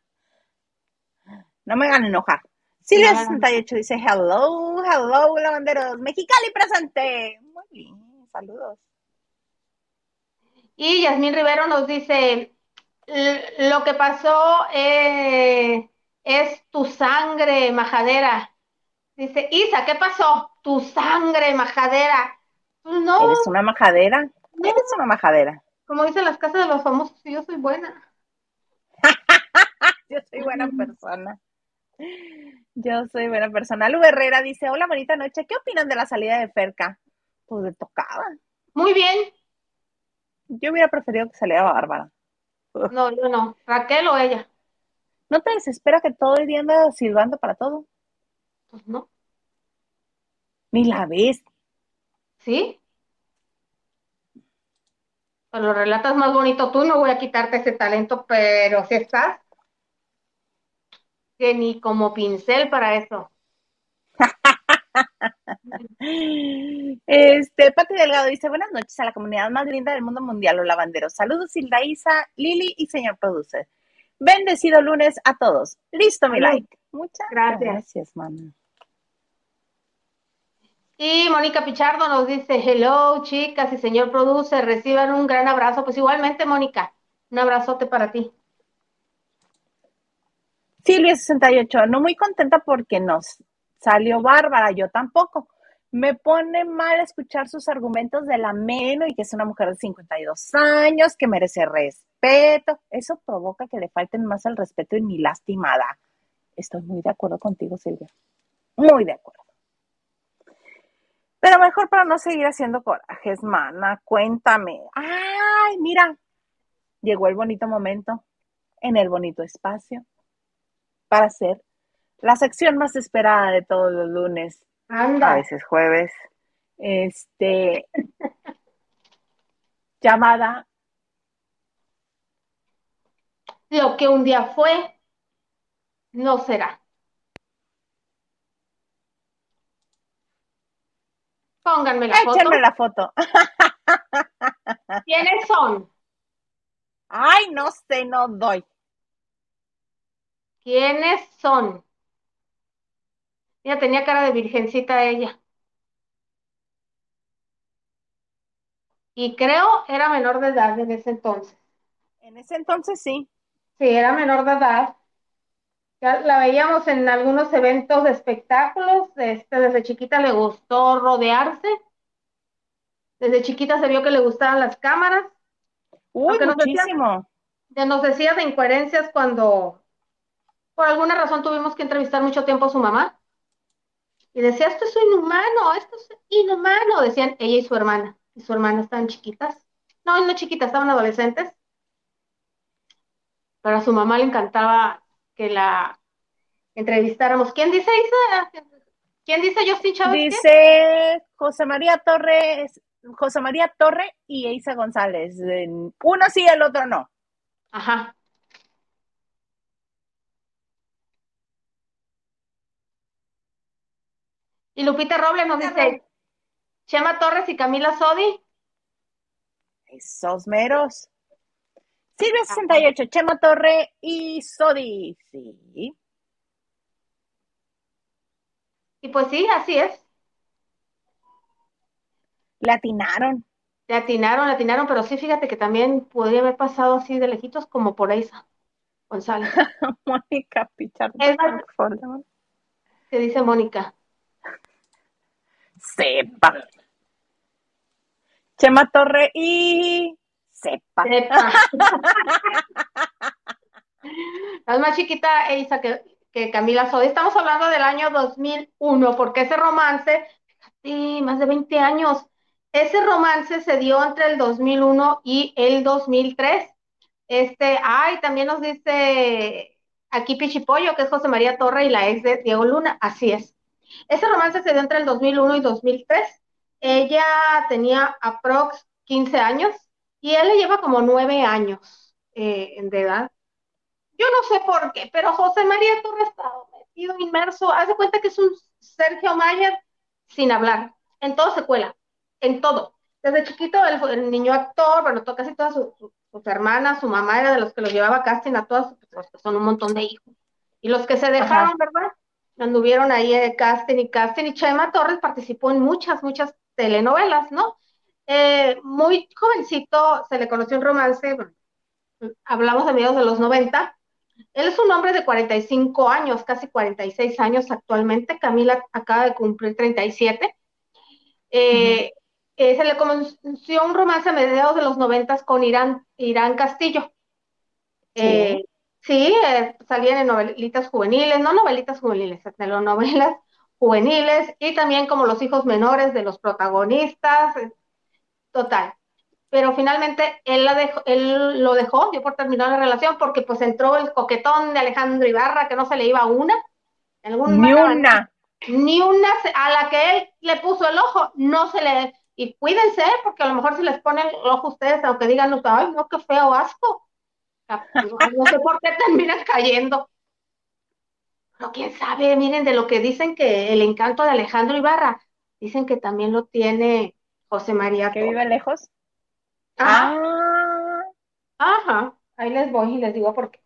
No me hagan enojar. Silvia No. 68 dice, hello, hello, lavanderos. Mexicali presente. Muy bien, saludos. Y Yasmín Rivero nos dice, "L- lo que pasó eh, es tu sangre, majadera. Dice, Isa, ¿qué pasó? Tu sangre, majadera. Pues no, Eres una majadera. no, Eres una majadera. como dicen las casas de los famosos, yo soy buena. *laughs* Yo soy buena persona. Yo soy buena persona. Lu Herrera dice, hola, bonita noche. ¿Qué opinan de la salida de Ferca? Pues le tocaba. Muy bien. Yo hubiera preferido que saliera Bárbara. No, yo no. Raquel o ella. ¿No te desespera que todo el día anda silbando para todo? Pues no. Ni la ves. ¿Sí? Pues lo relatas más bonito tú, no voy a quitarte ese talento, pero si estás, que ni como pincel para eso. *laughs* Este, Pati Delgado dice, buenas noches a la comunidad más linda del mundo mundial, los lavanderos. Saludos, Hilda Isa, Lili y señor producer. Bendecido lunes a todos. Listo, mi like. Muchas Gracias. gracias, mamá. Y Mónica Pichardo nos dice, hello chicas y señor producer, reciban un gran abrazo. Pues igualmente, Mónica, un abrazote para ti. Silvia68, no muy contenta porque nos salió bárbara, yo tampoco. Me pone mal escuchar sus argumentos de la Meno y que es una mujer de 52 años, que merece respeto. Eso provoca que le falten más el respeto y mi lastimada. Estoy muy de acuerdo contigo, Silvia. Muy de acuerdo. Pero mejor para no seguir haciendo corajes, mana, cuéntame. Ay, mira, llegó el bonito momento en el bonito espacio para hacer la sección más esperada de todos los lunes, a Anda, veces jueves, este, *laughs* llamada lo que un día fue, no será. Pónganme la foto. Échenme la foto. *laughs* ¿Quiénes son? Ay, no sé, no doy. ¿Quiénes son? Mira, tenía cara de virgencita ella. Y creo era menor de edad en ese entonces. En ese entonces sí. Sí, era menor de edad. La veíamos en algunos eventos de espectáculos. Este, desde chiquita le gustó rodearse. Desde chiquita se vio que le gustaban las cámaras. Uy, nos muchísimo. Ya nos decía de incoherencias cuando por alguna razón tuvimos que entrevistar mucho tiempo a su mamá. Y decía, esto es inhumano, esto es inhumano, decían ella y su hermana. Y su hermana estaban chiquitas. No, no chiquitas, estaban adolescentes. Pero a su mamá le encantaba que la entrevistáramos. ¿Quién dice Isa? ¿Quién dice Justin Chávez? Dice José María Torres, José María Torre y Isa González. Uno sí, el otro no. Ajá. Y Lupita Robles nos dice, Chema Torres y Camila Sodi. Esos meros. Silvia 68, Chema Torre y Sodi. Sí. Y pues sí, así es. Le atinaron. Le atinaron, le atinaron, pero sí, fíjate que también podría haber pasado así de lejitos como por Eisa González. *laughs* Mónica Pichardo. ¿Qué dice Mónica? Sepa. Chema Torre y sepa. sepa. *laughs* más chiquita Eisa que, que Camila Sodi. Estamos hablando del año 2001, porque ese romance, más de 20 años, ese romance se dio entre el 2001 y el 2003. Este, ay, también nos dice aquí Pichipollo, que es José María Torre y la ex de Diego Luna. Así es. Ese romance se dio entre el 2001 y 2003. Ella tenía aprox 15 años y él le lleva como 9 años eh, de edad. Yo no sé por qué, pero José María Torre está metido, inmerso. Haz de cuenta que es un Sergio Mayer sin hablar. En todo se cuela en todo. Desde chiquito, el, niño actor, bueno, casi todas sus hermanas, su mamá era de los que los llevaba casting a todos, pues, son un montón de hijos. Y los que se dejaron, ¿verdad? Anduvieron ahí de casting y casting. Y Chema Torres participó en muchas, muchas telenovelas, ¿no? Eh, muy jovencito, se le conoció un romance, hablamos de mediados de los 90. Él es un hombre de 45 años, casi 46 años actualmente. Camila acaba de cumplir 37. Eh, eh, se le conoció un romance a mediados de los noventas con Irán, Irán Castillo. Sí, eh, sí salían en novelitas juveniles, no novelitas juveniles, novelas juveniles y también como los hijos menores de los protagonistas, total. Pero finalmente él, la dejó, él lo dejó, dio por terminar la relación porque pues entró el coquetón de Alejandro Ibarra que no se le iba una. Ni una. Ni una, a la que él le puso el ojo, no se le y cuídense, porque a lo mejor si les ponen el ojo ustedes, aunque digan, ay, no, qué feo asco. No sé por qué terminan cayendo. Pero quién sabe, miren, de lo que dicen que el encanto de Alejandro Ibarra, dicen que también lo tiene José María. ¿Que vive lejos? Ah. Ajá, ahí les voy y les digo por qué.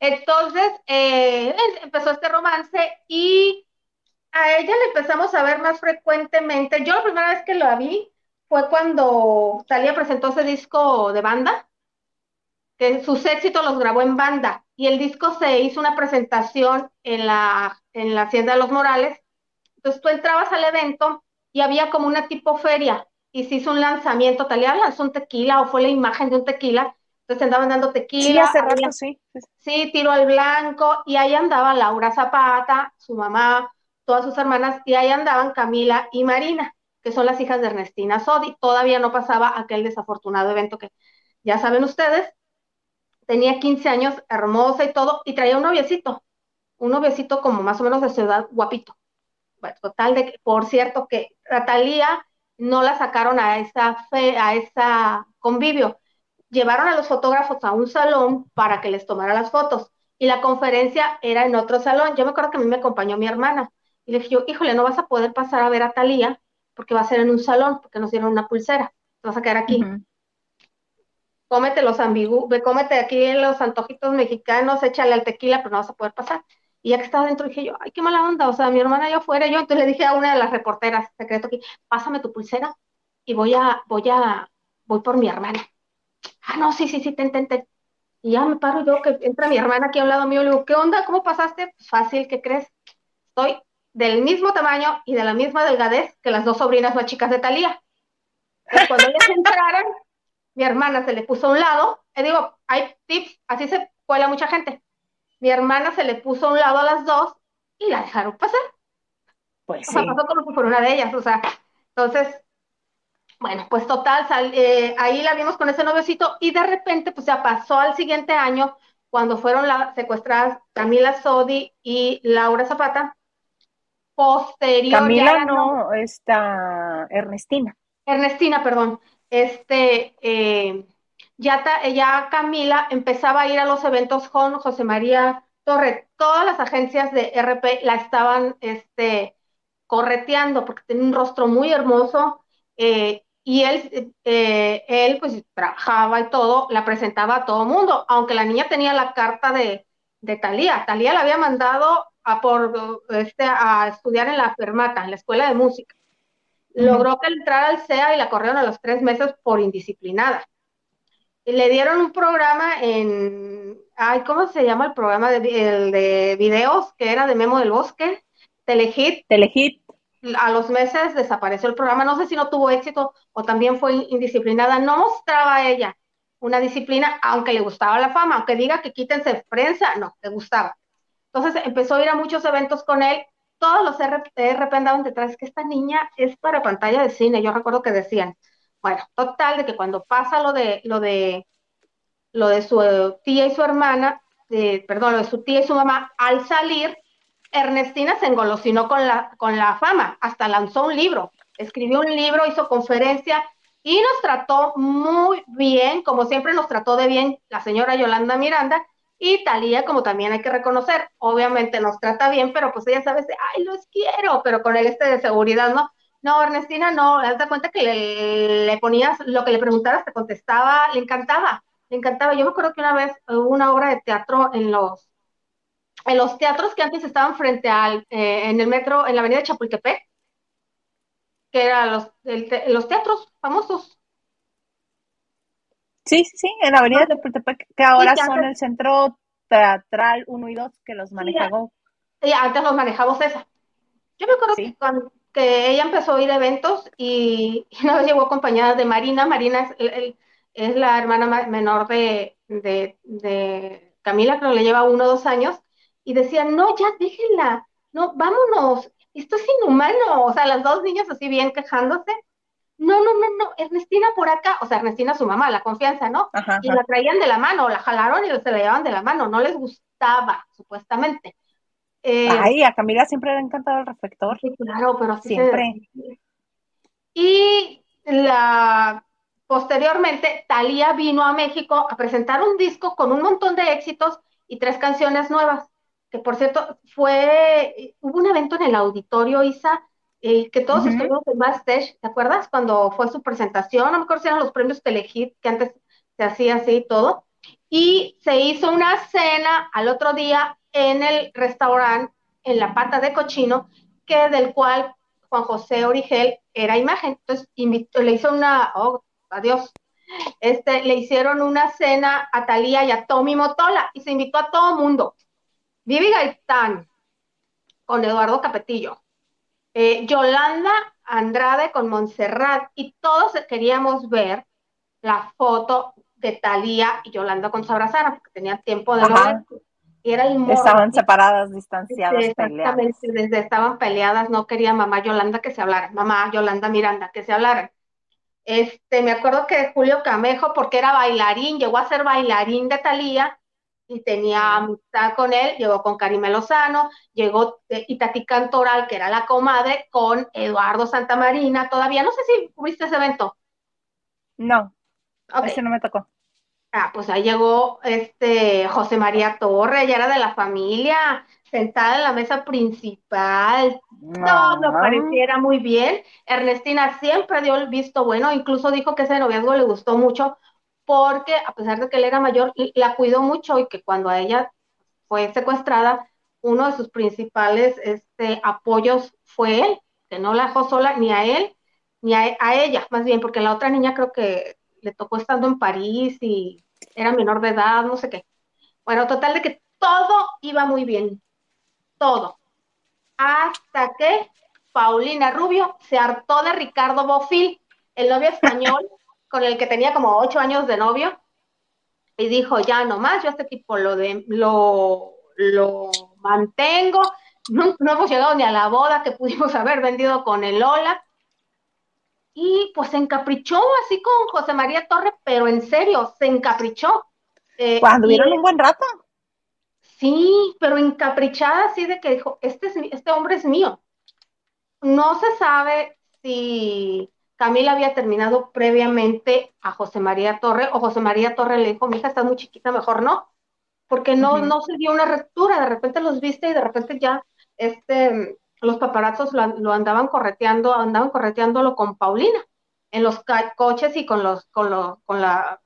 Entonces, eh, empezó este romance y a ella le empezamos a ver más frecuentemente. Yo la primera vez que lo vi fue cuando Talía presentó ese disco de banda, que sus éxitos los grabó en banda, y el disco se hizo una presentación en la, en la Hacienda de los Morales. Entonces tú entrabas al evento y había como una tipo feria, y se hizo un lanzamiento, Talía lanzó un tequila, o fue la imagen de un tequila, entonces andaban dando tequila. Sí, hace rato, sí. Sí, tiro al blanco, y ahí andaba Laura Zapata, su mamá, todas sus hermanas, y ahí andaban Camila y Marina, que son las hijas de Ernestina Sodi. Todavía no pasaba aquel desafortunado evento que ya saben ustedes. Tenía 15 años, hermosa y todo, y traía un noviecito, un noviecito como más o menos de ciudad guapito. Total de que, por cierto, que Natalia no la sacaron a esa fe, a esa convivio. Llevaron a los fotógrafos a un salón para que les tomara las fotos y la conferencia era en otro salón. Yo me acuerdo que a mí me acompañó mi hermana y le dije yo, híjole, no vas a poder pasar a ver a Talía porque va a ser en un salón, porque nos dieron una pulsera. Te vas a quedar aquí. Cómete los ambigu, cómete aquí los antojitos mexicanos, échale al tequila, pero no vas a poder pasar. Ya que estaba dentro dije yo, ay, qué mala onda, o sea, mi hermana yo fuera, yo entonces le dije a una de las reporteras, secreto aquí, pásame tu pulsera y voy a, voy a, voy por mi hermana. Ah, no, sí, sí, sí, ten, ten, ten. Y ya me paro yo, que entra mi hermana aquí a un lado mío, le digo, ¿qué onda? ¿Cómo pasaste? Fácil, ¿qué crees? Estoy del mismo tamaño y de la misma delgadez que las dos sobrinas más chicas de Talía. cuando ellas *laughs* entraron, mi hermana se le puso a un lado, y digo, hay tips, así se cuela mucha gente. Mi hermana se le puso a un lado a las dos y la dejaron pasar. Pues o sea, pasó como por una de ellas, o sea, entonces, bueno, pues total, eh, ahí la vimos con ese noviocito y de repente, pues ya pasó al siguiente año, cuando fueron la, secuestradas Camila Sodi y Laura Zapata, posterior. Camila no, está Ernestina. Ernestina, perdón. Este, eh, ya, ya Camila empezaba a ir a los eventos con José María Torre. Todas las agencias de RP la estaban este, correteando porque tenía un rostro muy hermoso eh, y él, eh, él pues trabajaba y todo, la presentaba a todo mundo, aunque la niña tenía la carta de, de Talía. Talía la había mandado a, por, este, a estudiar en la Fermata, en la escuela de música. Logró que entrara al CEA y la corrieron a los tres meses por indisciplinada. Le dieron un programa en, ay, ¿cómo se llama el programa de, el de videos? Que era de Memo del Bosque, Telehit. Telehit a los meses desapareció el programa, no sé si no tuvo éxito o también fue indisciplinada, no mostraba ella una disciplina, aunque le gustaba la fama, aunque diga que quítense prensa, no, le gustaba. Entonces empezó a ir a muchos eventos con él, todos los RP andaban detrás, que esta niña es para pantalla de cine, yo recuerdo que decían, bueno, total, de que cuando pasa lo de, lo de, lo de su tía y su hermana, perdón, lo de su tía y su mamá, al salir, Ernestina se engolosinó con la, con la fama, hasta lanzó un libro, escribió un libro, hizo conferencia y nos trató muy bien, como siempre nos trató de bien la señora Yolanda Miranda y Talía, como también hay que reconocer, obviamente nos trata bien, pero pues ella sabe, ay, los quiero, pero con el este de seguridad, ¿no? No, Ernestina, no, das cuenta que le, le, ponías lo que le preguntaras, te contestaba, le encantaba, le encantaba. Yo me acuerdo que una vez hubo una obra de teatro en los en los teatros que antes estaban frente al, eh, en el metro, en la avenida Chapultepec, que eran los, los teatros famosos. Sí, sí, sí, en la avenida Chapultepec, que ahora son el centro teatral 1 y 2 que los maneja Sí, antes los manejaba esa. Yo me acuerdo que, cuando, que ella empezó a ir a eventos y, una vez llegó acompañada de Marina. Marina es, es la hermana menor de, de, de Camila, que le lleva uno o dos años. Y decían, no, ya déjenla, no, vámonos, esto es inhumano, o sea, las dos niñas así bien quejándose, no, no, no, no, Ernestina por acá, o sea, Ernestina su mamá, la confianza, ¿no? y la traían de la mano, la jalaron y se la llevaban de la mano, no les gustaba, supuestamente. Eh, Ay, a Camila siempre le ha encantado el reflector. Sí, claro, pero siempre. Y la posteriormente, Talía vino a México a presentar un disco con un montón de éxitos y tres canciones nuevas que por cierto fue, hubo un evento en el auditorio, Isa, eh, que todos estuvimos en backstage, ¿te acuerdas? Cuando fue su presentación, no me acuerdo si eran los premios Telehit, que antes se hacía así y todo, y se hizo una cena al otro día en el restaurante, en la pata de cochino, que del cual Juan José Origel era imagen, entonces invitó, le hizo una, oh, adiós, este, le hicieron una cena a Talía y a Tommy Motola, y se invitó a todo mundo, Vivi Gaitán con Eduardo Capetillo, eh, Yolanda Andrade con Montserrat y todos queríamos ver la foto de Talía y Yolanda con Sabrasana porque tenían tiempo de no era el Estaban separadas, distanciadas, Exactamente, desde estaban peleadas, no quería mamá Yolanda que se hablara, mamá Yolanda Miranda que se hablara. Este, me acuerdo que Julio Camejo, porque era bailarín, llegó a ser bailarín de Talía, y tenía amistad con él, llegó con Karime Lozano, llegó eh, Itati Cantoral, que era la comadre, con Eduardo Santamarina, todavía, no sé si cubriste ese evento. No, ese no me tocó. Ah, pues ahí llegó este José María Torre, ella era de la familia, sentada en la mesa principal. No, Todo pareciera muy bien. Ernestina siempre dio el visto bueno, incluso dijo que ese noviazgo le gustó mucho porque a pesar de que él era mayor, la cuidó mucho y que cuando a ella fue secuestrada, uno de sus principales este, apoyos fue él, que no la dejó sola ni a él ni a, ella, más bien, porque la otra niña creo que le tocó estando en París y era menor de edad, no sé qué. Bueno, total de que todo iba muy bien, todo. Hasta que Paulina Rubio se hartó de Ricardo Bofil, el novio español *laughs* con el que tenía como ocho años de novio, y dijo, ya nomás, yo este tipo lo, de, lo, lo mantengo, no, hemos llegado ni a la boda que pudimos haber vendido con el Lola, y pues se encaprichó así con José María Torre, pero en serio, se encaprichó. Eh, Cuando vieron un buen rato. Sí, pero encaprichada así de que dijo, este, es, este hombre es mío. No se sabe si Camila había terminado previamente a José María Torre, o José María Torre le dijo, mi hija está muy chiquita, mejor no, porque no, no se dio una ruptura, de repente los viste y de repente ya este, los paparazos lo, andaban correteando, andaban correteándolo con Paulina. en los coches y con los, con los, con la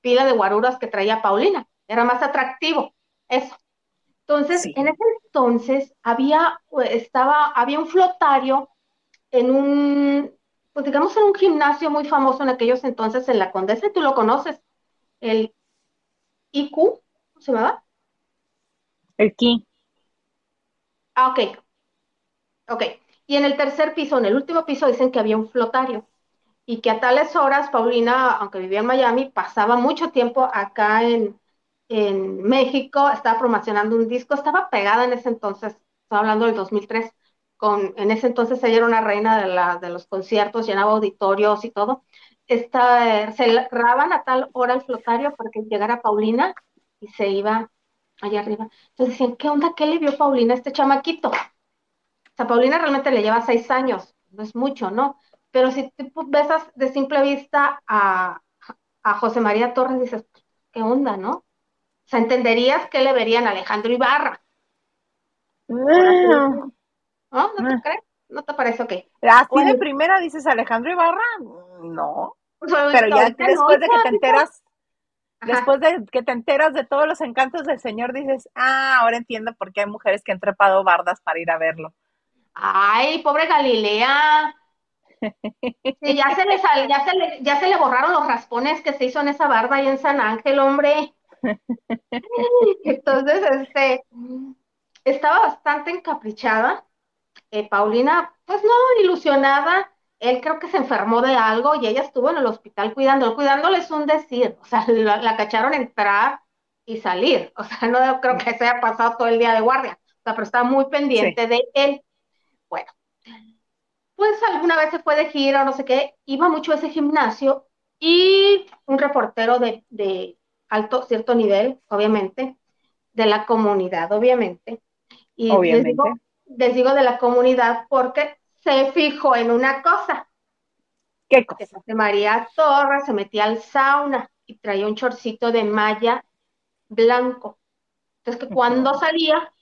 pila de guaruras que traía Paulina. Era más atractivo, eso. Entonces, en ese entonces había, estaba, había un flotario en un, pues digamos, en un gimnasio muy famoso en aquellos entonces en la Condesa, tú lo conoces, el IQ, ¿cómo se llama? El Ki. Ah, ok. Ok. Y en el tercer piso, en el último piso, dicen que había un flotario y que a tales horas Paulina, aunque vivía en Miami, pasaba mucho tiempo acá en, en México, estaba promocionando un disco, estaba pegada en ese entonces, estoy hablando del 2003, con, en ese entonces ella era una reina de, la, de los conciertos, llenaba auditorios y todo. Esta, se cerraban a tal hora el flotario para que llegara Paulina y se iba allá arriba. Entonces decían, ¿qué onda? ¿Qué le vio Paulina a este chamaquito? O sea, Paulina realmente le lleva seis años, no es mucho, ¿no? Pero si tú ves de simple vista a, a José María Torres, dices, ¿qué onda, no? O sea, entenderías que le verían a Alejandro Ibarra. ¿No? ¿No te ah. crees? ¿No te parece ok? Así de primera dices Alejandro Ibarra, no. Pues, Pero ya después de que te enteras, después de que te enteras de todos los encantos del Señor, dices, ah, ahora entiendo por qué hay mujeres que han trepado bardas para ir a verlo. Ay, pobre Galilea. *laughs* ya se le ya se le, ya se le borraron los raspones que se hizo en esa barba ahí en San Ángel, hombre. *laughs* Entonces, este, estaba bastante encaprichada. Eh, Paulina, pues no, ilusionada. Él creo que se enfermó de algo y ella estuvo en el hospital cuidándolo. Cuidándole es un decir, o sea, la, cacharon entrar y salir. O sea, no creo que se haya pasado todo el día de guardia. O sea, pero estaba muy pendiente de él. Bueno, pues alguna vez se fue de gira o no sé qué, iba mucho a ese gimnasio y un reportero de, de alto, cierto nivel, obviamente, de la comunidad, obviamente. Y obviamente. Les digo, de la comunidad porque se fijó en una cosa. ¿Qué cosa? Que María Torres se metía al sauna y traía un chorcito de malla blanco. Entonces que cuando salía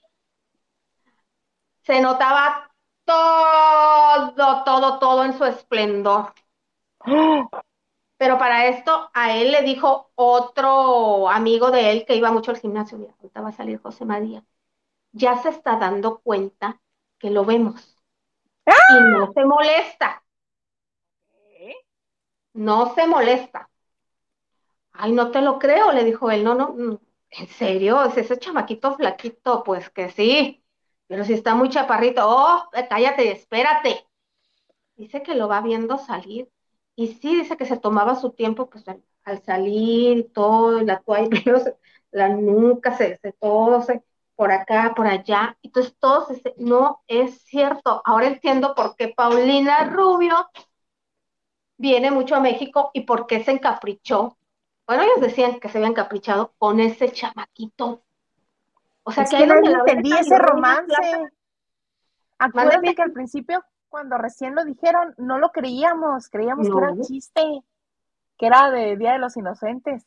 se notaba todo, todo, todo en su esplendor. Pero para esto a él le dijo otro amigo de él que iba mucho al gimnasio, mira, ahorita va a salir José María, ya se está dando cuenta que lo vemos. Y no se molesta. No se molesta. Ay, no te lo creo, le dijo él. No, no, no. ¿en serio? ¿Es ese chamaquito flaquito? Pues que sí. Pero si está muy chaparrito, oh, cállate, espérate. Dice que lo va viendo salir. Y sí, dice que se tomaba su tiempo, pues al, salir, todo, la toalla, *laughs* la nuca, se, se todo, por acá, por allá. Entonces todo se, no es cierto. Ahora entiendo por qué Paulina Rubio viene mucho a México y por qué se encaprichó. Bueno, ellos decían que se habían encaprichado con ese chamaquito. O sea, que, no entendí ese romance. Acuérdate que al principio, cuando recién lo dijeron, no lo creíamos, creíamos que era un chiste, que era de Día de los Inocentes.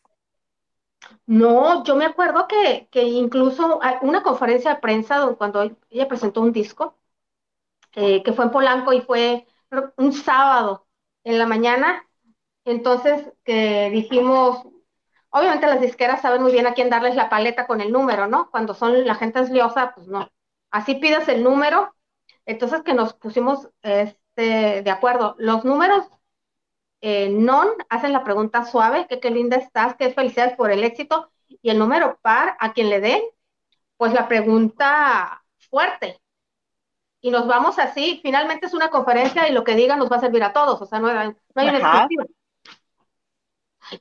No, yo me acuerdo que, que incluso una conferencia de prensa cuando ella presentó un disco, eh, que fue en Polanco y fue un sábado en la mañana, entonces que dijimos, Obviamente las disqueras saben muy bien a quién darles la paleta con el número, ¿no? Cuando son la gente es liosa, pues no. Así pides el número. Entonces que nos pusimos este, de acuerdo. Los números eh, non hacen la pregunta suave, que qué linda estás, qué felicidades por el éxito. Y el número par, a quien le den, pues la pregunta fuerte. Y nos vamos así. Finalmente es una conferencia y lo que digan nos va a servir a todos. O sea, no, hay una exclusiva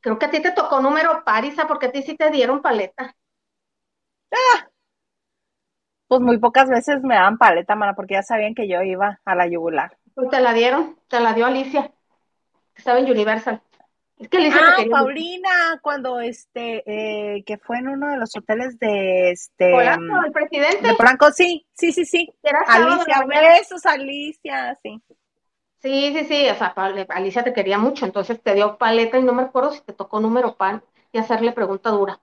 creo que a ti te tocó número parisa porque a ti sí te dieron paleta. Ah, pues muy pocas veces me daban paleta, mana, porque ya sabían que yo iba a la yugular. Pues te la dieron, te la dio Alicia, que estaba en Universal. Es que Alicia ah, Paulina, cuando este, eh, que fue en uno de los hoteles de este. Polanco, el presidente. De Polanco, sí, sí, sí, sí. Alicia, besos, Alicia, sí. Sí, sí, sí, o sea, Alicia te quería mucho, entonces te dio paleta y no me acuerdo si te tocó número pan y hacerle pregunta dura.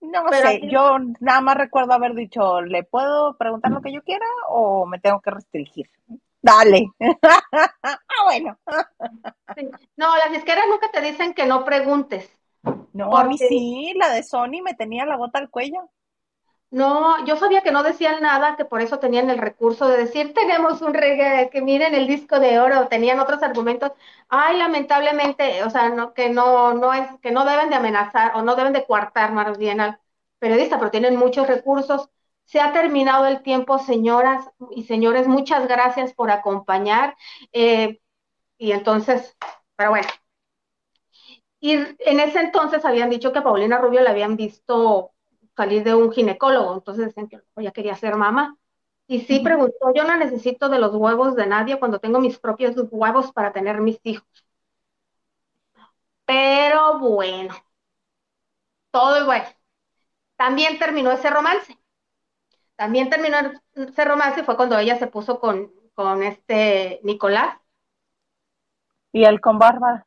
No sé, yo nada más recuerdo haber dicho, ¿le puedo preguntar lo que yo quiera o me tengo que restringir? Dale. *laughs* ah, bueno. Sí. No, las disqueras nunca te dicen que no preguntes. No, a mí Porque- sí, la de Sony me tenía la gota al cuello. No, yo sabía que no decían nada, que por eso tenían el recurso de decir, tenemos un reggae, que miren el disco de oro, tenían otros argumentos. Ay, lamentablemente, o sea, no, que no, no es, que no deben de amenazar o no deben de coartar más bien al periodista, pero tienen muchos recursos. Se ha terminado el tiempo, señoras y señores, muchas gracias por acompañar. Eh, y entonces, pero bueno. Y en ese entonces habían dicho que a Paulina Rubio la habían visto salir de un ginecólogo, entonces decían que ella quería ser mamá. Y sí preguntó, yo no necesito de los huevos de nadie cuando tengo mis propios huevos para tener mis hijos. Pero bueno, todo bueno. También terminó ese romance. También terminó ese romance fue cuando ella se puso con, con este Nicolás Y él con Bárbara.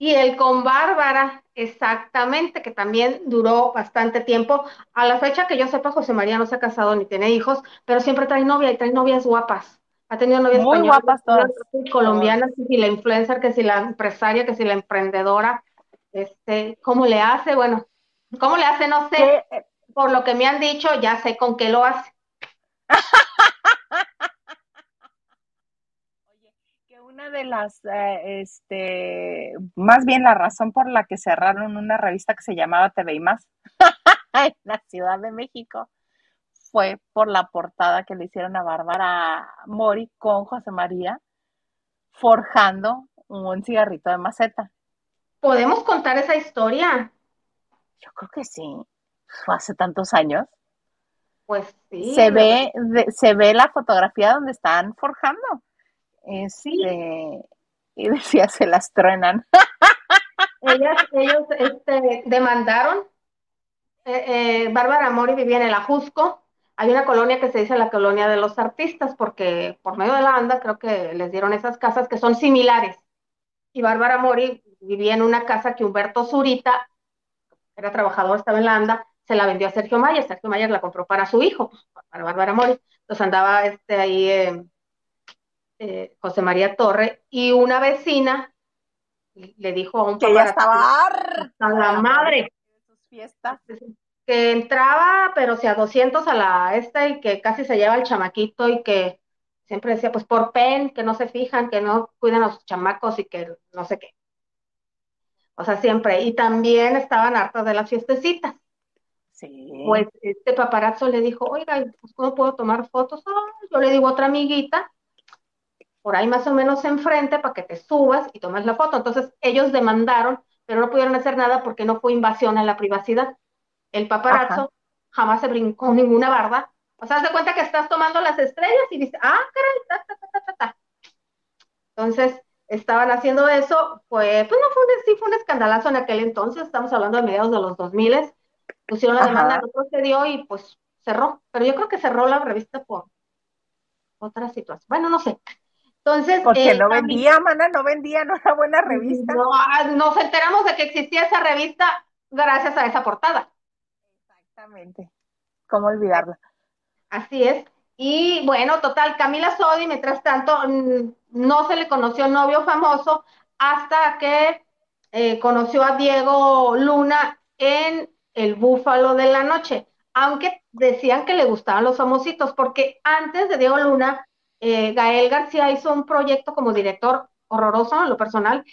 Y él con Bárbara, exactamente, que también duró bastante tiempo. A la fecha que yo sepa, José María no se ha casado ni tiene hijos, pero siempre trae novia y trae novias guapas. Ha tenido novias Muy españolas, guapas todas. colombianas, que si la influencer, que si la empresaria, que si la emprendedora. Este, ¿cómo le hace? Bueno, ¿cómo le hace? No sé. Por lo que me han dicho, ya sé con qué lo hace. *laughs* Oye, que una de las, eh, este, más bien la razón por la que cerraron una revista que se llamaba TV y Más *laughs* en la Ciudad de México fue por la portada que le hicieron a Bárbara Mori con José María forjando un cigarrito de maceta. ¿Podemos contar esa historia? Yo creo que sí, fue hace tantos años. Pues sí. se ve, de- se ve la fotografía donde están forjando. Este, y *laughs* decía, se las truenan. *laughs* Ellas, ellos este, demandaron. eh, eh, Bárbara Mori vivía en el Ajusco. Hay una colonia que se dice la colonia de los artistas, porque por medio de la ANDA creo que les dieron esas casas que son similares. Y Bárbara Mori vivía en una casa que Humberto Zurita, era trabajador, estaba en la ANDA, se la vendió a Sergio Mayer. Sergio Mayer la compró para su hijo, pues, para Bárbara Mori. Entonces andaba este, ahí eh, eh, José María Torre y una vecina le dijo a un Que estaba a la madre de sus fiestas. que entraba, pero si a 200 a la esta y que casi se lleva el chamaquito y que siempre decía, pues por pen, que no se fijan, que no cuidan a sus chamacos y que no sé qué. O sea, siempre. Y también estaban hartas de las fiestecitas. Sí. Pues este paparazzo le dijo, oiga, pues, ¿cómo puedo tomar fotos? Ah, yo le digo a otra amiguita, por ahí más o menos enfrente, para que te subas y tomes la foto. Entonces ellos demandaron, pero no pudieron hacer nada porque no fue invasión a la privacidad. El paparazzo Ajá. jamás se brincó ninguna barda. O sea, haz de cuenta que estás tomando las estrellas y dices, ah, caray, ta, ta, ta, ta, ta, ta. Entonces, estaban haciendo eso, pues, pues no fue un, sí fue un escandalazo en aquel entonces, estamos hablando de mediados de los 2000, pusieron la demanda, no procedió y pues cerró, pero yo creo que cerró la revista por otra situación, bueno, no sé. Entonces, Porque eh, no también- vendía, mana, no vendía, no era buena revista. No, ah, nos enteramos de que existía esa revista gracias a esa portada. Exactamente. ¿Cómo olvidarla? Así es. Y bueno, total, Camila Sodi, mientras tanto, mm, no se le conoció novio famoso hasta que eh, conoció a Diego Luna en El Búfalo de la Noche, aunque decían que le gustaban los famositos, porque antes de Diego Luna, eh, Gael García hizo un proyecto como director horroroso en lo personal,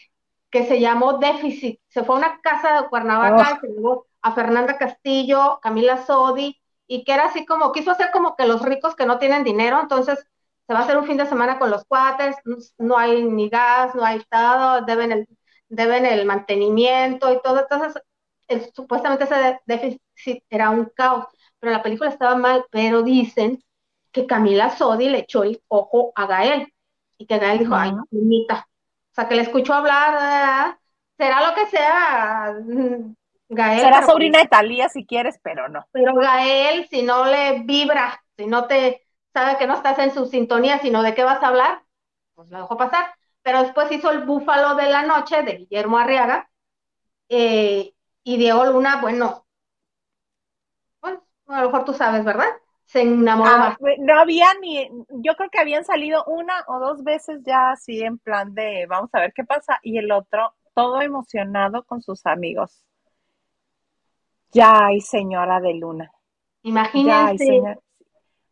que se llamó Déficit. Se fue a una casa de Cuernavaca, Oh. se llevó a Fernanda Castillo, Camila Sodi, y que era así como, quiso hacer como que los ricos que no tienen dinero, entonces se va a hacer un fin de semana con los cuates, no hay ni gas, no hay estado, deben el, deben el mantenimiento y todo, entonces el- supuestamente ese déficit era un caos, pero la película estaba mal, pero dicen que Camila Sodi le echó el ojo a Gael, y que Gael dijo, ay, mamita, o sea, que le escuchó hablar, será lo que sea, mm, Gael, Será pero- sobrina de Talía si quieres, pero no. pero Gael, si no le vibra, si no te sabe que no estás en su sintonía, sino de qué vas a hablar, pues lo dejó pasar. Pero después hizo el Búfalo de la Noche de Guillermo Arriaga eh, y Diego Luna, bueno, pues a lo mejor tú sabes, ¿verdad? Se enamoró. Ah, no había ni, yo creo que habían salido una o dos veces ya así en plan de vamos a ver qué pasa y el otro todo emocionado con sus amigos. Ya hay señora de luna. Imagínense.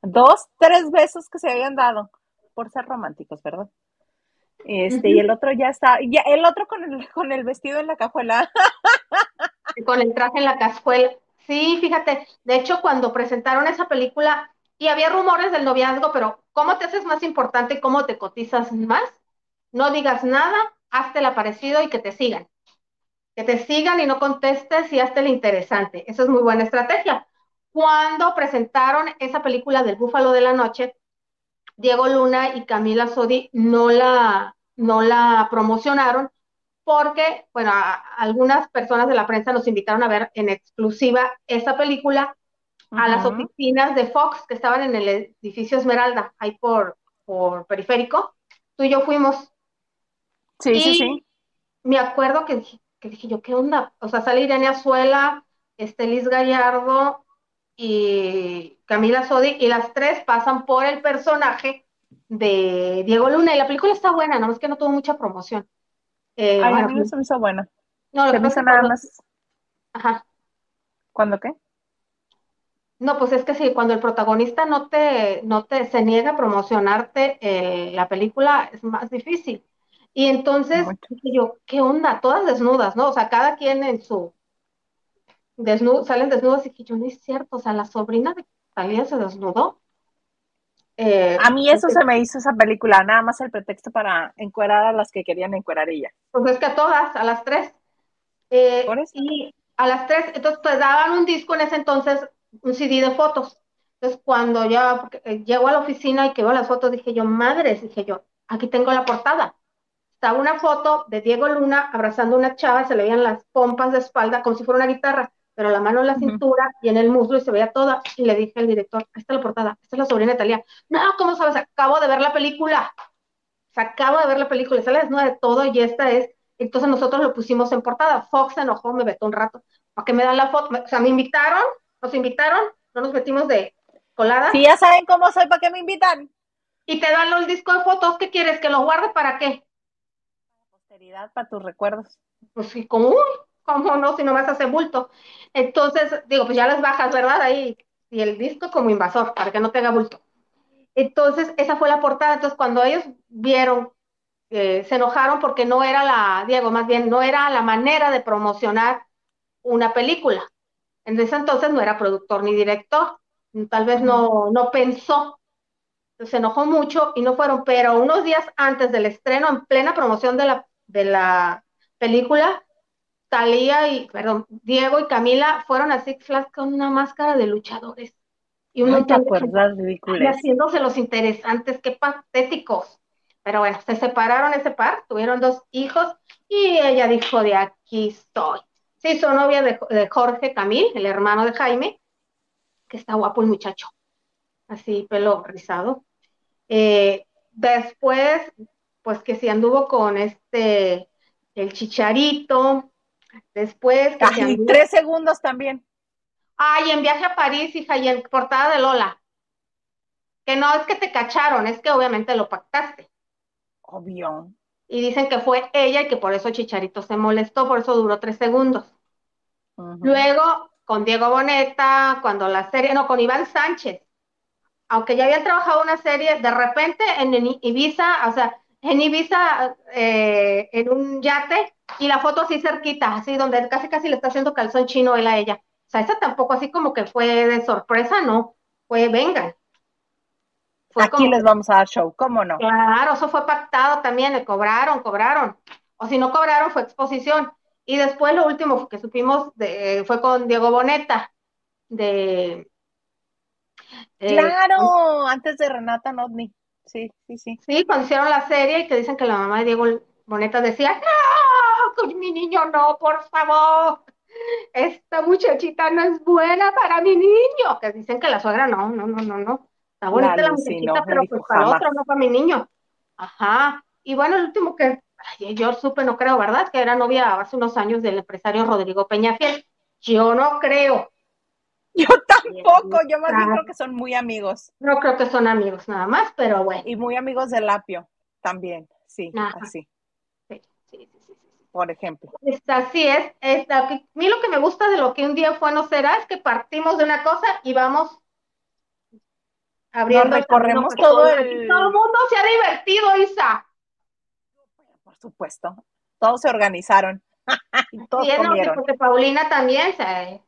Dos, tres besos que se habían dado por ser románticos, ¿verdad? Este, y el otro ya está, ya, el otro con el, con el vestido en la cajuela. *laughs* con el traje en la cajuela. Sí, fíjate, de hecho, cuando presentaron esa película, y había rumores del noviazgo, pero ¿cómo te haces más importante cómo te cotizas más? No digas nada, hazte el aparecido y que te sigan. Que te sigan y no contestes y hazte el interesante. Esa es muy buena estrategia. Cuando presentaron esa película del Búfalo de la Noche, Diego Luna y Camila Sodi no la, no la promocionaron porque, bueno, algunas personas de la prensa nos invitaron a ver en exclusiva esa película a las oficinas de Fox que estaban en el edificio Esmeralda, ahí por, por periférico. Tú y yo fuimos. Sí, sí, sí. Me acuerdo que dije, que dije yo, ¿qué onda? O sea, sale Irene Azuela, este Liz Gallardo y Camila Sodi, y las tres pasan por el personaje de Diego Luna, y la película está buena, no es que no tuvo mucha promoción. Eh, Ay, a mí no se me hizo buena. No, se me hizo nada más. Ajá. ¿Cuándo qué? No, pues es que sí, cuando el protagonista no te, no te se niega a promocionarte eh, la película, es más difícil. Y entonces dije yo, ¿qué onda? Todas desnudas, ¿no? O sea, cada quien en su desnudo, salen desnudas y dije yo, no es cierto, o sea, la sobrina de Talía se desnudó. Eh, a mí eso se me hizo esa película, nada más el pretexto para encuerar a las que querían encuerar ella. Pues es que a todas, a las tres. Eh, y a las tres, entonces te daban un disco en ese entonces, un CD de fotos. Entonces cuando ya eh, llego a la oficina y que veo las fotos, dije yo, madres, dije yo, aquí tengo la portada. Estaba una foto de Diego Luna abrazando a una chava, se le veían las pompas de espalda como si fuera una guitarra pero la mano en la cintura y en el muslo y se veía toda. Y le dije al director, esta es la portada, esta es la sobrina de Talía. No, ¿cómo sabes? Acabo de ver la película. Se acabo de ver la película, sale desnuda de todo y esta es. Entonces nosotros lo pusimos en portada. Fox se enojó, me vetó un rato. ¿Para que me dan la foto? O sea, me invitaron, nos invitaron, no nos metimos de colada. Sí, ya saben cómo soy, ¿para qué me invitan? Y te dan el disco de fotos, ¿qué quieres? ¿Que lo guarde para qué? Para posteridad, para tus recuerdos. Pues sí, como, ¿cómo no? Si no vas a hacer bulto. Entonces, digo, pues ya las bajas, ¿verdad? Ahí, y el disco como invasor, para que no tenga bulto. Entonces, esa fue la portada. Entonces, cuando ellos vieron, eh, se enojaron porque no era la, Diego, más bien, no era la manera de promocionar una película. En ese entonces no era productor ni director, tal vez no, no pensó. se enojó mucho y no fueron, pero unos días antes del estreno, en plena promoción de la, de la película, Talía y, perdón, Diego y Camila fueron a Six Flags con una máscara de luchadores. Y un montón de Y haciéndose los interesantes, qué patéticos. Pero bueno, se separaron ese par, tuvieron dos hijos y ella dijo, de aquí estoy. Se hizo novia de, Jorge Camil, el hermano de Jaime, que está guapo el muchacho, así pelo rizado. Eh, después, pues que se anduvo con este, el chicharito, Después. Que tres segundos también. Ay, en viaje a París, hija, y en portada de Lola. Que no es que te cacharon, es que obviamente lo pactaste. Obvio. Y dicen que fue ella y que por eso Chicharito se molestó, por eso duró tres segundos. Luego, con Diego Boneta, cuando la serie, no, con Iván Sánchez, aunque ya habían trabajado una serie, de repente en Ibiza, o sea, en Ibiza, eh, en un yate, y la foto así cerquita, así donde casi casi le está haciendo calzón chino él a ella. O sea, esa tampoco así como que fue de sorpresa, no, fue venga. Aquí les vamos a dar show, ¿cómo no? Claro, eso fue pactado también, le cobraron, cobraron. O si no cobraron, fue exposición. Y después lo último que supimos de, fue con Diego Boneta, de... Eh, claro, antes de Renata Notni. Sí, sí, sí. Sí, cuando hicieron la serie y que dicen que la mamá de Diego Boneta decía, no, con mi niño no, por favor. Esta muchachita no es buena para mi niño. Que dicen que la suegra no, no, no, no, no. Está bonita la, muchachita, pero pues para otro, no para mi niño. Ajá. Y bueno, el último que yo supe, no creo, ¿verdad? Que era novia hace unos años del empresario Rodrigo Peñafiel. Yo no creo. *laughs* Yo tampoco, yo más bien creo que son muy amigos. No creo que son amigos nada más, pero bueno. Y muy amigos del apio también, sí, Ajá. así, Sí, sí, sí, sí, por ejemplo. Está, así es. Está, a mí lo que me gusta de lo que un día fue no será es que partimos de una cosa y vamos abriendo Nos recorremos todo el- Todo el mundo se ha divertido, Isa. Por supuesto, todos se organizaron *laughs* y todos Sí, no, porque Paulina también se,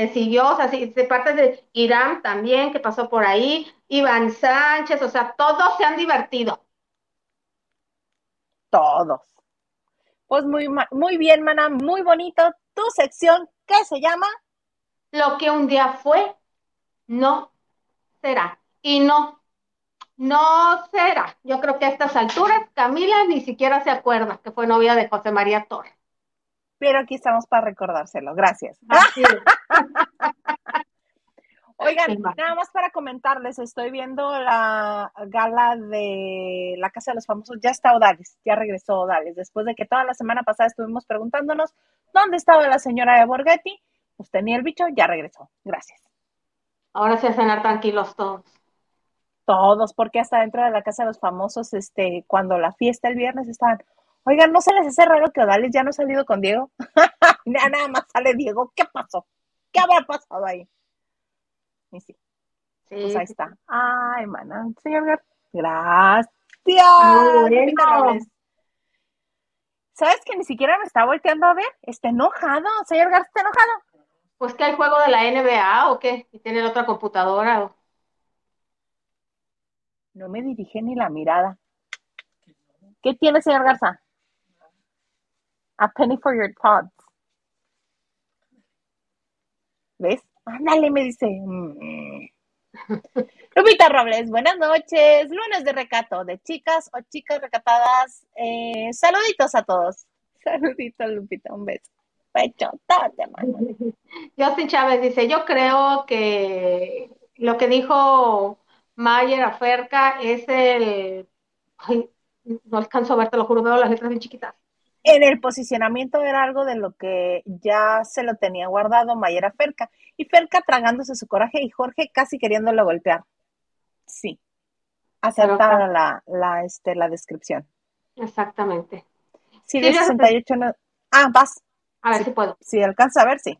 le siguió, o sea, sí, de parte de Irán también, que pasó por ahí, Iván Sánchez, o sea, todos se han divertido. Todos. Pues muy, muy bien, mana, muy bonito. Tu sección, ¿qué se llama? Lo que un día fue, no será. Y no, no será. Yo creo que a estas alturas Camila ni siquiera se acuerda que fue novia de José María Torres. Pero aquí estamos para recordárselo. Gracias. Así es. *laughs* Oigan, nada más para comentarles, estoy viendo la gala de la Casa de los Famosos. Ya está Odales, ya regresó Odales. Después de que toda la semana pasada estuvimos preguntándonos dónde estaba la señora de Borghetti, pues tenía el bicho, ya regresó. Gracias. Ahora sí a cenar tranquilos todos. Todos, porque hasta dentro de la Casa de los Famosos, este, cuando la fiesta el viernes estaban, oigan, ¿no se les hace raro que Odales ya no ha salido con Diego? *laughs* Ya Nada más sale Diego. ¿Qué pasó? ¿Qué habrá pasado ahí? Y sí. Sí, Pues ahí está. Ay, mana, señor Gar- Gracias. Bueno. ¿Sabes que ni siquiera me está volteando a ver? Está enojado. Señor Gar, está enojado. Pues que hay juego de la NBA o qué, y tiene otra computadora. o- No me dirige ni la mirada. ¿Qué tiene, señor Garza? A penny for your thoughts. ¿Ves? Ándale, me dice. Mm. Lupita Robles, buenas noches. Lunes de recato de chicas o chicas recatadas. Eh, saluditos a todos. *laughs* Saluditos, Lupita. Un beso. Pecho, mano. *laughs* Justin Chávez dice, yo creo que lo que dijo Mayer acerca es el... Ay, no alcanzo a ver, te lo juro, veo las letras bien chiquitas. En el posicionamiento era algo de lo que ya se lo tenía guardado Mayera Ferca. Y Ferca tragándose su coraje y Jorge casi queriéndolo golpear. Sí. Acertada la, la, este, la descripción. Exactamente. Sí, Sí, de sé. 68 no. Ah, vas. A ver Sí. si puedo. Si alcanza a ver, sí.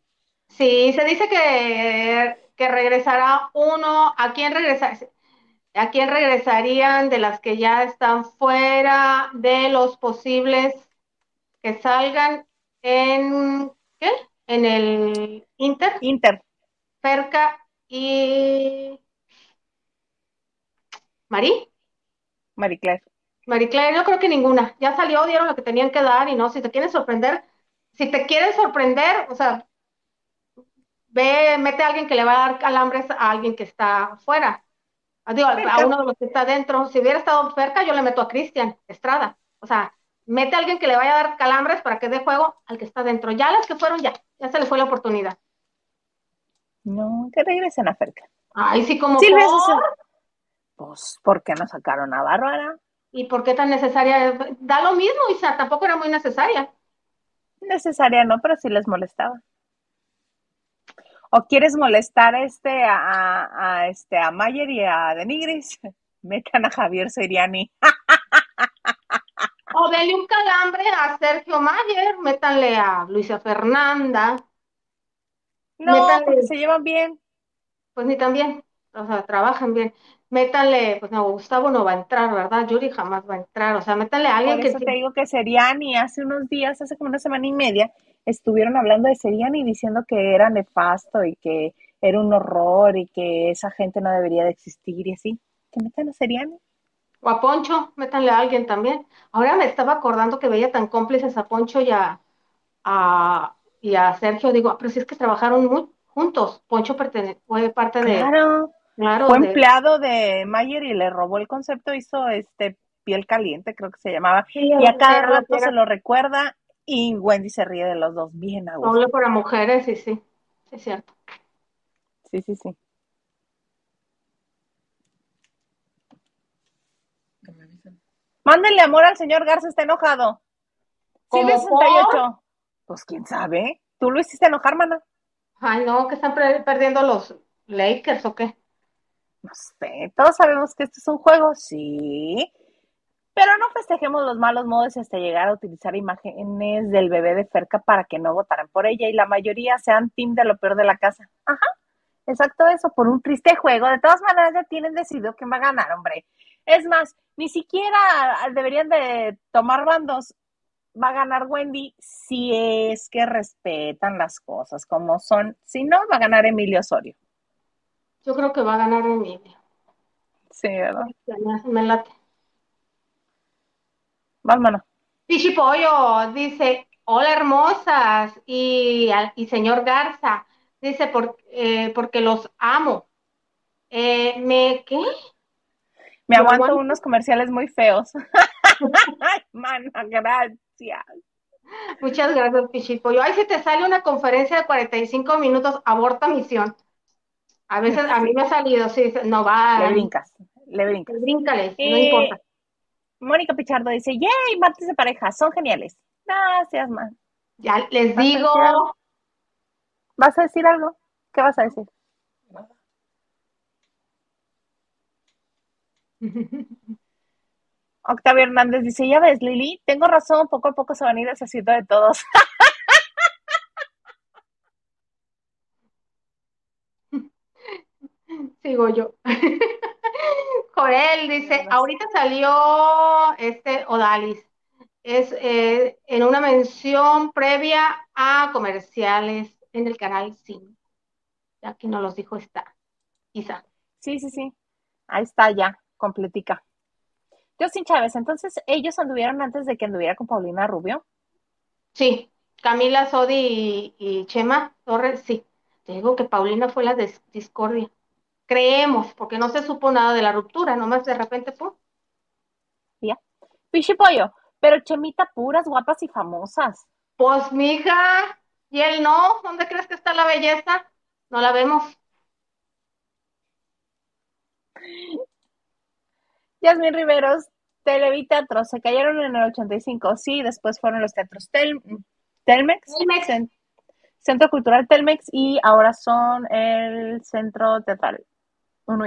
Sí, se dice que, que regresará uno. ¿A quién regresa? ¿A quién regresarían de las que ya están fuera de los posibles que salgan en ¿qué? En el Inter, Inter. Ferca y Marí. Marie Claire, yo creo que ninguna. Ya salió, dieron lo que tenían que dar y no, si te quieren sorprender, si te quieren sorprender, o sea, ve, mete a alguien que le va a dar calambres a alguien que está afuera. Ah, Digo, a uno de los que está dentro. Si hubiera estado cerca, yo le meto a Cristian Estrada. O sea, mete a alguien que le vaya a dar calambres para que dé juego al que está dentro. Ya las que fueron, ya, ya se le fue la oportunidad. No, que regresen a Ferca. Ay, sí, como Silvia por- César. Pues, ¿por qué no sacaron a Bárbara? ¿Y por qué tan necesaria? Da lo mismo, Isa, tampoco era muy necesaria. Necesaria no, pero sí les molestaba. ¿O quieres molestar este a, a- a, este a Mayer y a Denigris? *laughs* Metan a Javier Seriani. *laughs* O denle un calambre a Sergio Mayer, métanle a Luisa Fernanda, No, Métanle. porque se llevan bien. pues ni también, o sea, trabajan bien. Métanle, pues no, Gustavo no va a entrar, ¿verdad? Yuri jamás va a entrar, o sea, métanle a alguien Por eso te digo que Seriani hace unos días, hace como una semana y media, estuvieron hablando de Seriani diciendo que era nefasto y que era un horror y que esa gente no debería de existir y así. Que metan a Seriani. O a Poncho, métanle a alguien también. Ahora me estaba acordando que veía tan cómplices a Poncho y a, a- y a Sergio, digo, ah, pero si es que trabajaron muy juntos, Poncho pertene- fue parte de, Claro. claro, Fue de- empleado de Mayer y le robó el concepto, hizo este piel caliente, creo que se llamaba. Sí, Y a cada rato era se lo recuerda y Wendy se ríe de los dos, bien a gusto. doble para mujeres, sí, sí, sí, es cierto. Sí, sí, sí. Que me avisen. Mándenle amor al señor Garza, está enojado. ¿Cómo Silvia 68. Pues quién sabe. Tú lo hiciste enojar, mana. Ay, no, que están per- perdiendo los Lakers o qué. No sé, todos sabemos que esto es un juego, sí, pero no festejemos los malos modos hasta llegar a utilizar imágenes del bebé de Ferca para que no votaran por ella y la mayoría sean team de lo peor de la casa. Ajá, exacto eso, por un triste juego. De todas maneras ya tienen decidido quién va a ganar, hombre. Es más, ni siquiera deberían de tomar bandos. Va a ganar Wendy si es que respetan las cosas como son. Si no, va a ganar Emilio Osorio. Yo creo que va a ganar Emilio. Sí, ¿verdad? Me, late. Vámonos. Pichipollo dice, hola hermosas y señor Garza, dice, por, eh, porque los amo. Eh, ¿me qué? Me aguanto aguanto. unos comerciales muy feos. *laughs* Ay, mana, gracias. Muchas gracias, Pichipollo. Ay, si te sale una conferencia de 45 minutos, aborta misión. A veces a mí me ha salido, sí, no va, Le brincas, le brincas. bríncales, no Eh, importa. Mónica Pichardo dice, yay, martes de pareja, son geniales. Gracias, man. Ya les ¿Vas a digo? ¿Vas a decir algo? ¿Qué vas a decir? Octavio Hernández dice, ya ves, Lili, tengo razón, poco a poco se van a ir deshaciendo de todos. *laughs* sigo yo. *laughs* Jorel dice, ahorita salió este Odalis. Es eh, en una mención previa a comerciales en el canal 5. Ya que nos los dijo esta Isa. Sí, sí, sí. Ahí está ya, completica. Justin Chávez, entonces ellos anduvieron antes de que anduviera con Paulina Rubio. Sí, Camila Sodi y, y Chema Torres, sí. Te digo que Paulina fue la des- discordia. Creemos, porque no se supo nada de la ruptura, nomás de repente, pum. Pichipollo, pero Chemita puras, guapas y famosas. Pues, mija, y él no, ¿dónde crees que está la belleza? No la vemos. Yasmin Riveros, Televiteatro, se cayeron en el 85, sí, después fueron los teatros Tel- Telmex, Telmex. Cen- Centro Cultural Telmex y ahora son el Centro Teatral.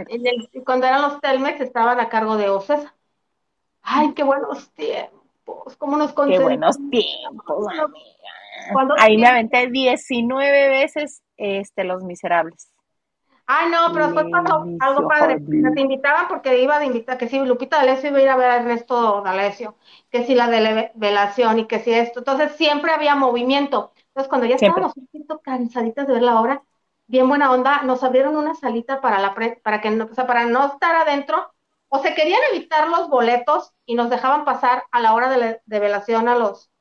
En el- cuando eran los Telmex estaban a cargo de Ocesa. Ay, qué buenos tiempos, cómo nos Qué buenos tiempos, amiga. Ahí me aventé 19 veces este, Los Miserables. Ay, no, pero después pasó algo padre. Te invitaban porque iba de invitar, que si Lupita D'Alessio iba a ir a ver a Ernesto D'Alessio, que si la develación y que si esto. Entonces siempre había movimiento. Entonces cuando ya Siempre. estábamos un poquito cansaditas de ver la obra, bien buena onda, nos abrieron una salita para la pre- para que no, o sea, para no estar adentro, o se querían evitar los boletos y nos dejaban pasar a la hora de la develación a los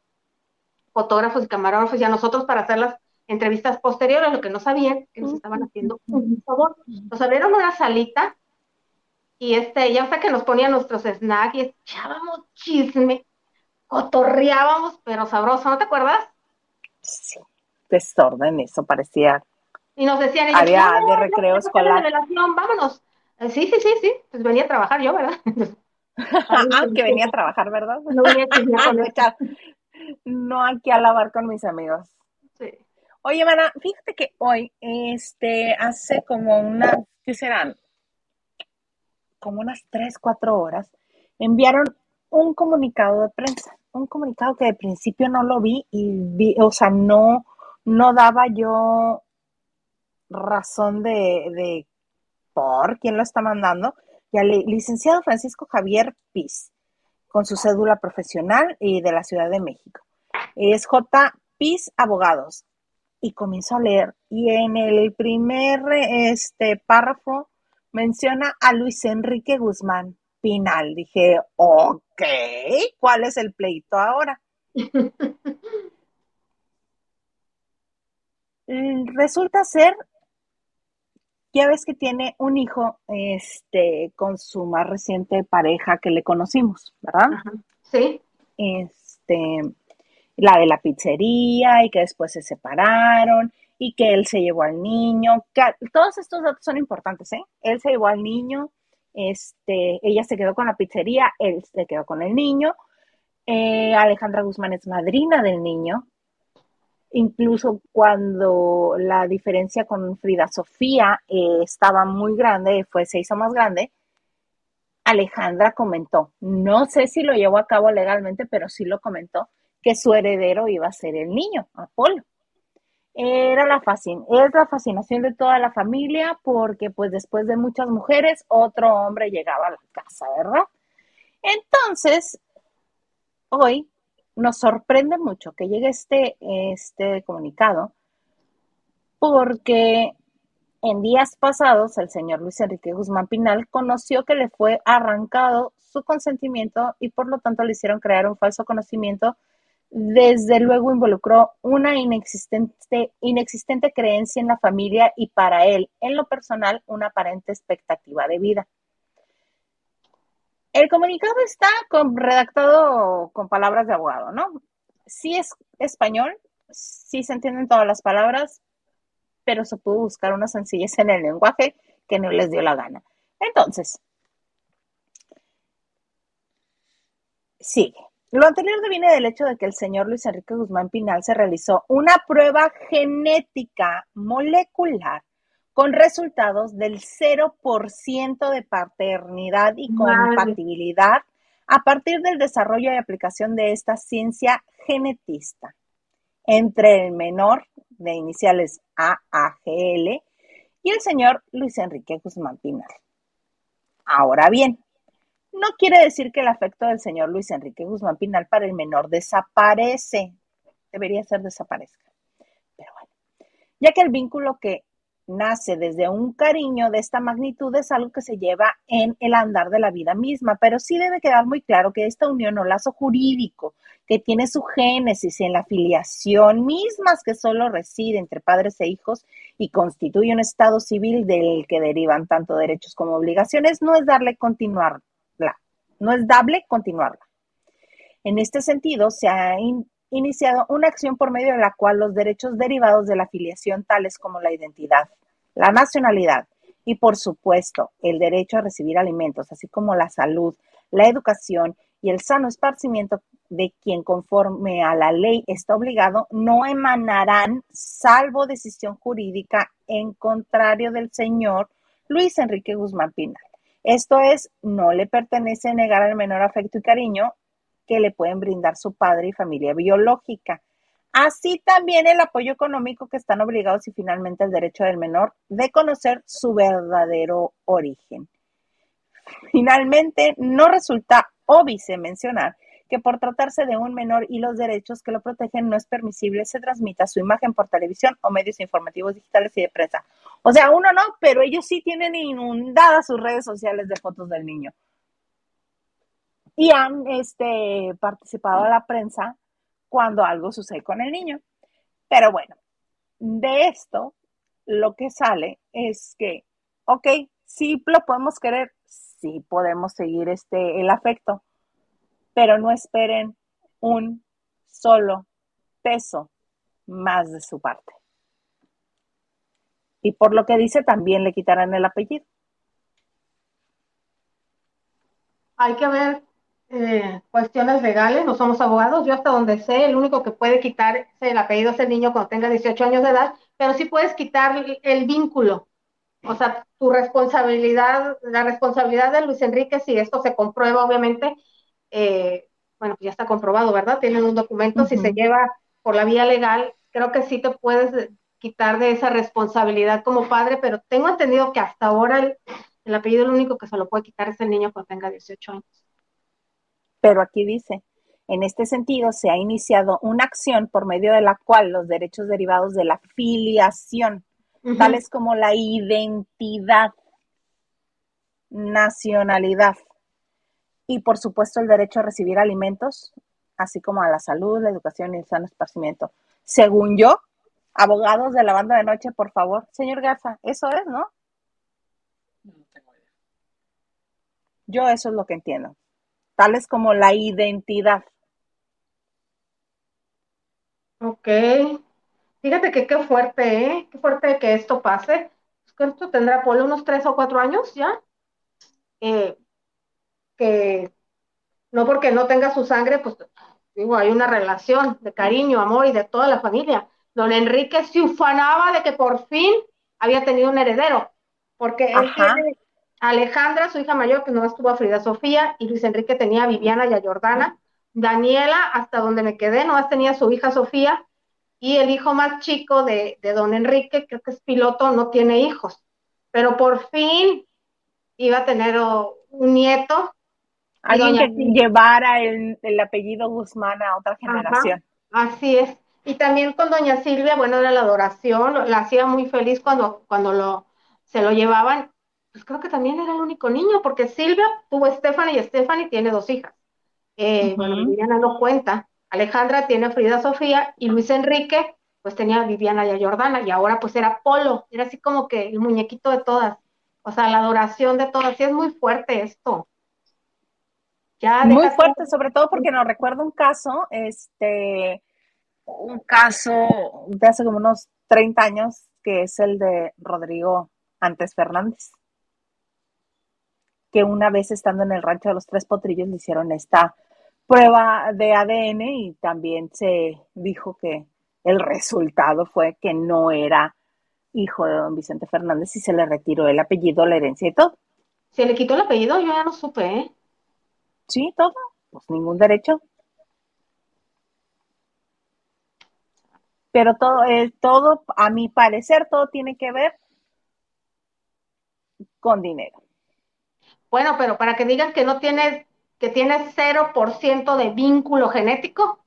fotógrafos y camarógrafos y a nosotros para hacer las entrevistas posteriores, lo que no sabían, que nos estaban haciendo un favor. Nos abrieron una salita y este, ya hasta que nos ponían nuestros snacks y echábamos chisme, cotorreábamos, pero sabroso, ¿no te acuerdas? Sí, desorden, eso parecía. Y nos decían ellos, Había "No, de recreo escolar". vámonos. Eh, Sí, sí, sí, sí, pues venía a trabajar yo, ¿verdad? Ah, que venía a trabajar, ¿verdad? No venía a con. No aquí a lavar con mis amigos. Sí. Oye, Mana, fíjate que hoy, este, hace como unas, ¿qué serán? Como unas tres, cuatro horas, enviaron un comunicado de prensa, un comunicado que de principio no lo vi y vi, o sea, no, no daba yo razón de, de por quién lo está mandando, y al licenciado Francisco Javier Piz, con su cédula profesional y de la Ciudad de México. Es J. Piz Abogados. Y comienzo a leer. Y en el primer este, párrafo menciona a Luis Enrique Guzmán Pinal. Dije, ok, ¿cuál es el pleito ahora? Mm, Resulta ser, ya ves que tiene un hijo este, con su más reciente pareja que le conocimos, ¿verdad? Ajá. Sí, este, la de la pizzería y que después se separaron y que él se llevó al niño. todos estos datos son importantes, ¿eh? Él se llevó al niño, este, ella se quedó con la pizzería, él se quedó con el niño. Eh, Alejandra Guzmán es madrina del niño. incluso cuando la diferencia con Frida Sofía eh, estaba muy grande, fue, se hizo más grande, Alejandra comentó, no sé si lo llevó a cabo legalmente, pero sí lo comentó, que su heredero iba a ser el niño, Apolo. Era la es la fascinación de toda la familia porque pues después de muchas mujeres, otro hombre llegaba a la casa, ¿verdad? Entonces, hoy nos sorprende mucho que llegue este, este comunicado porque en días pasados el señor Luis Enrique Guzmán Pinal conoció que le fue arrancado su consentimiento y por lo tanto le hicieron crear un falso conocimiento. Desde luego involucró una inexistente, creencia en la familia y para él, en lo personal, una aparente expectativa de vida. El comunicado está redactado con palabras de abogado, ¿no? Sí es español, sí se entienden todas las palabras, pero se pudo buscar una sencillez en el lenguaje que no les dio la gana. Entonces, sigue. Lo anterior viene del hecho de que el señor Luis Enrique Guzmán Pinal se realizó una prueba genética molecular con resultados del 0% de paternidad y compatibilidad a partir del desarrollo y aplicación de esta ciencia genetista entre el menor de iniciales AAGL y el señor Luis Enrique Guzmán Pinal. Ahora bien, no quiere decir que el afecto del señor Luis Enrique Guzmán Pinal para el menor desaparece. Debería ser desaparezca. Pero bueno, ya que el vínculo que nace desde un cariño de esta magnitud es algo que se lleva en el andar de la vida misma, pero sí debe quedar muy claro que esta unión o lazo jurídico que tiene su génesis en la filiación mismas que solo reside entre padres e hijos y constituye un estado civil del que derivan tanto derechos como obligaciones, no es darle continuarla, no es dable continuarla. En este sentido, se ha iniciado una acción por medio de la cual los derechos derivados de la filiación, tales como la identidad, la nacionalidad y, por supuesto, el derecho a recibir alimentos, así como la salud, la educación y el sano esparcimiento de quien conforme a la ley está obligado, no emanarán salvo decisión jurídica en contrario del señor Luis Enrique Guzmán Pinal. Esto es, no le pertenece negar al menor afecto y cariño que le pueden brindar su padre y familia biológica. Así también el apoyo económico que están obligados y finalmente el derecho del menor de conocer su verdadero origen. Finalmente, no resulta óbice mencionar que por tratarse de un menor y los derechos que lo protegen no es permisible se transmita su imagen por televisión o medios informativos digitales y de prensa. O sea, uno no, pero ellos sí tienen inundadas sus redes sociales de fotos del niño y han este, participado a la prensa cuando algo sucede con el niño. Pero bueno, de esto lo que sale es que, ok, sí lo podemos querer, sí podemos seguir este, el afecto, pero no esperen un solo peso más de su parte. Y por lo que dice, también le quitarán el apellido. Hay que ver eh, cuestiones legales, no somos abogados, yo hasta donde sé, el único que puede quitar el apellido es el niño cuando tenga 18 años de edad, pero sí puedes quitar el vínculo, o sea, tu responsabilidad, la responsabilidad de Luis Enrique, si esto se comprueba, obviamente, eh, bueno, ya está comprobado, ¿verdad? Tienen un documento, si se lleva por la vía legal, creo que sí te puedes quitar de esa responsabilidad como padre, pero tengo entendido que hasta ahora el, el apellido, el único que se lo puede quitar es el niño cuando tenga 18 años. Pero aquí dice, en este sentido, se ha iniciado una acción por medio de la cual los derechos derivados de la filiación, tales como la identidad, nacionalidad y, por supuesto, el derecho a recibir alimentos, así como a la salud, la educación y el sano esparcimiento. Según yo, abogados de la banda de noche, por favor. Señor Garza, eso es, ¿no? No tengo idea. Yo eso es lo que entiendo tales como la identidad. Ok. Fíjate que qué fuerte, ¿eh? Qué fuerte que esto pase. que esto tendrá por unos tres o cuatro años ya. Eh, que no porque no tenga su sangre, pues digo, hay una relación de cariño, amor y de toda la familia, don Enrique se ufanaba de que por fin había tenido un heredero, porque él Ajá. tiene Alejandra, su hija mayor, que no estuvo a Frida Sofía, y Luis Enrique tenía a Viviana y a Jordana. Daniela, hasta donde me quedé, nomás tenía a su hija Sofía, y el hijo más chico de, de don Enrique, creo que es piloto, no tiene hijos. Pero por fin iba a tener un nieto, Alguien que llevara el, el apellido Guzmán a otra generación. Así es. Y también con doña Silvia, bueno, era la adoración, la hacía muy feliz cuando, cuando lo, se lo llevaban. Pues creo que también era el único niño, porque Silvia tuvo a Stephanie y Stephanie tiene dos hijas. Eh. Bueno, Viviana no cuenta. Alejandra tiene a Frida Sofía y Luis Enrique, pues tenía a Viviana y a Jordana, y ahora pues era Polo, era así como que el muñequito de todas. O sea, la adoración de todas. Sí, es muy fuerte esto. Ya Muy fuerte, sobre todo porque nos recuerda un caso, este, un caso de hace como unos 30 años, que es el de Rodrigo Antes Fernández, que una vez estando en el rancho de los Tres Potrillos le hicieron esta prueba de ADN y también se dijo que el resultado fue que no era hijo de don Vicente Fernández y se le retiró el apellido, la herencia y todo. Se le quitó el apellido, yo ya no supe, ¿eh? Sí, todo, pues ningún derecho. Pero todo, eh, todo, a mi parecer, todo tiene que ver con dinero. Bueno, pero para que digas que no tienes, que tienes 0% de vínculo genético,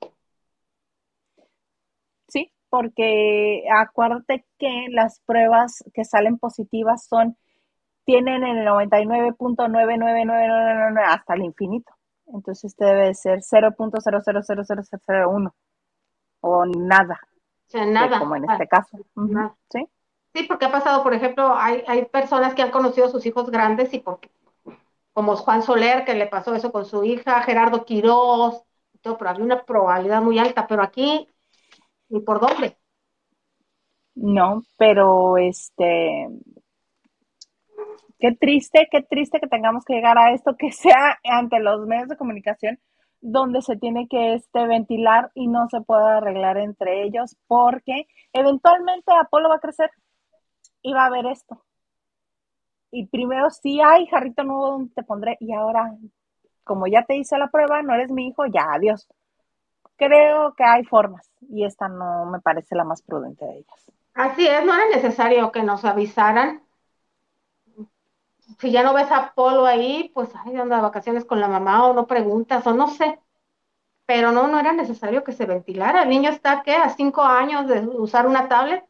Sí, porque acuérdate que las pruebas que salen positivas son, tienen el 99.99999 hasta el infinito. Entonces este debe de ser 0.000001 o nada, o sea, nada. como en Ah, este caso. Nada. ¿Sí? Sí, porque ha pasado, por ejemplo, hay, hay personas que han conocido a sus hijos grandes y porque, como Juan Soler, que le pasó eso con su hija, Gerardo Quirós, y todo, pero había una probabilidad muy alta, pero aquí, ni por dónde. No, pero este, qué triste, qué triste que tengamos que llegar a esto, que *laughs* sea ante los medios de comunicación donde se tiene que este, ventilar y no se pueda arreglar entre ellos, porque eventualmente Apolo va a crecer y va a ver esto. Y primero sí, ay, jarrito nuevo, ¿dónde te pondré? Y ahora, como ya te hice la prueba, no eres mi hijo, ya, adiós. Creo que hay formas y esta no me parece la más prudente de ellas. Así es, no era necesario que nos avisaran. Si ya no ves a Polo ahí, pues ay, anda de vacaciones con la mamá o no preguntas o no sé. Pero no, no era necesario que se ventilara. El niño está, ¿qué? A cinco años de usar una tablet.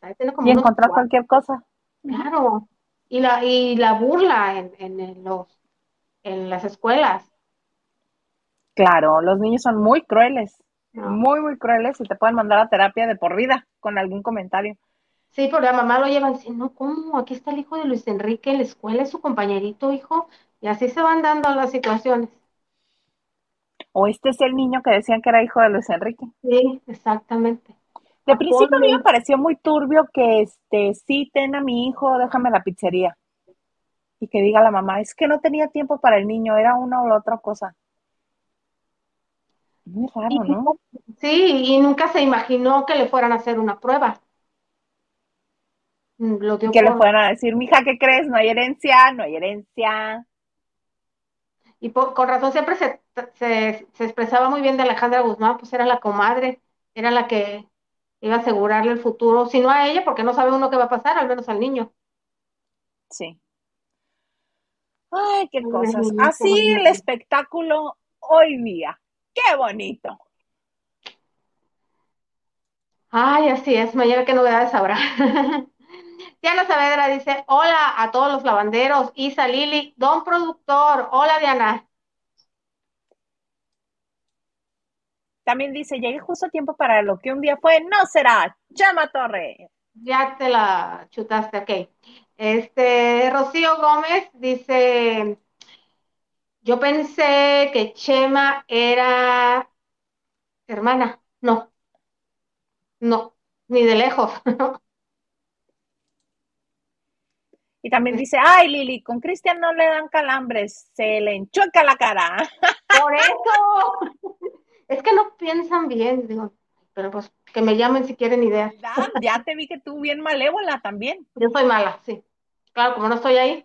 Ahí tiene como Y encontrar cuatro. cualquier cosa. Claro. Y la, y la burla en, en, en los, en las escuelas. Claro, los niños son muy crueles, ¿no? muy, muy crueles y te pueden mandar a terapia de por vida con algún comentario. Sí, pero la mamá lo lleva diciendo, no, ¿cómo? Aquí está el hijo de Luis Enrique en la escuela, es su compañerito, hijo. Y así se van dando las situaciones. O este es el niño que decían que era hijo de Luis Enrique. Sí, exactamente. De principio a mí me pareció muy turbio que este sí ten a mi hijo, déjame la pizzería. Y que diga la mamá, es que no tenía tiempo para el niño, era una o la otra cosa. Muy raro, ¿no? Sí, y nunca se imaginó que le fueran a hacer una prueba. Mm, Lo dio Que le a decir, mija, ¿qué crees? No hay herencia, no hay herencia. y por- con razón siempre se, se, se expresaba muy bien de Alejandra Guzmán, pues era la comadre, era la que iba a asegurarle el futuro, si no a ella, porque no sabe uno qué va a pasar, al menos al niño. Sí. Ay, qué Ay, cosas. bonito, Así el espectáculo hoy día. Qué bonito. Ay, así es, mañana qué novedades habrá. *laughs* Diana Saavedra dice, hola a todos los lavanderos, Isa, Lili, don productor, hola Diana. También dice, llegué justo a tiempo para lo que un día fue, no será. Chama Torre. Ya te la chutaste, ok. Este, Rocío Gómez dice, yo pensé que Chema era hermana. No, no, ni de lejos. *laughs* Y también dice, ay Lili, con Cristian no le dan calambres, se le enchueca la cara. Por eso, es que no piensan bien, digo, pero pues que me llamen si quieren ideas. Ya, ya te vi que tú bien malévola también. Yo soy mala, sí. Claro, como no estoy ahí.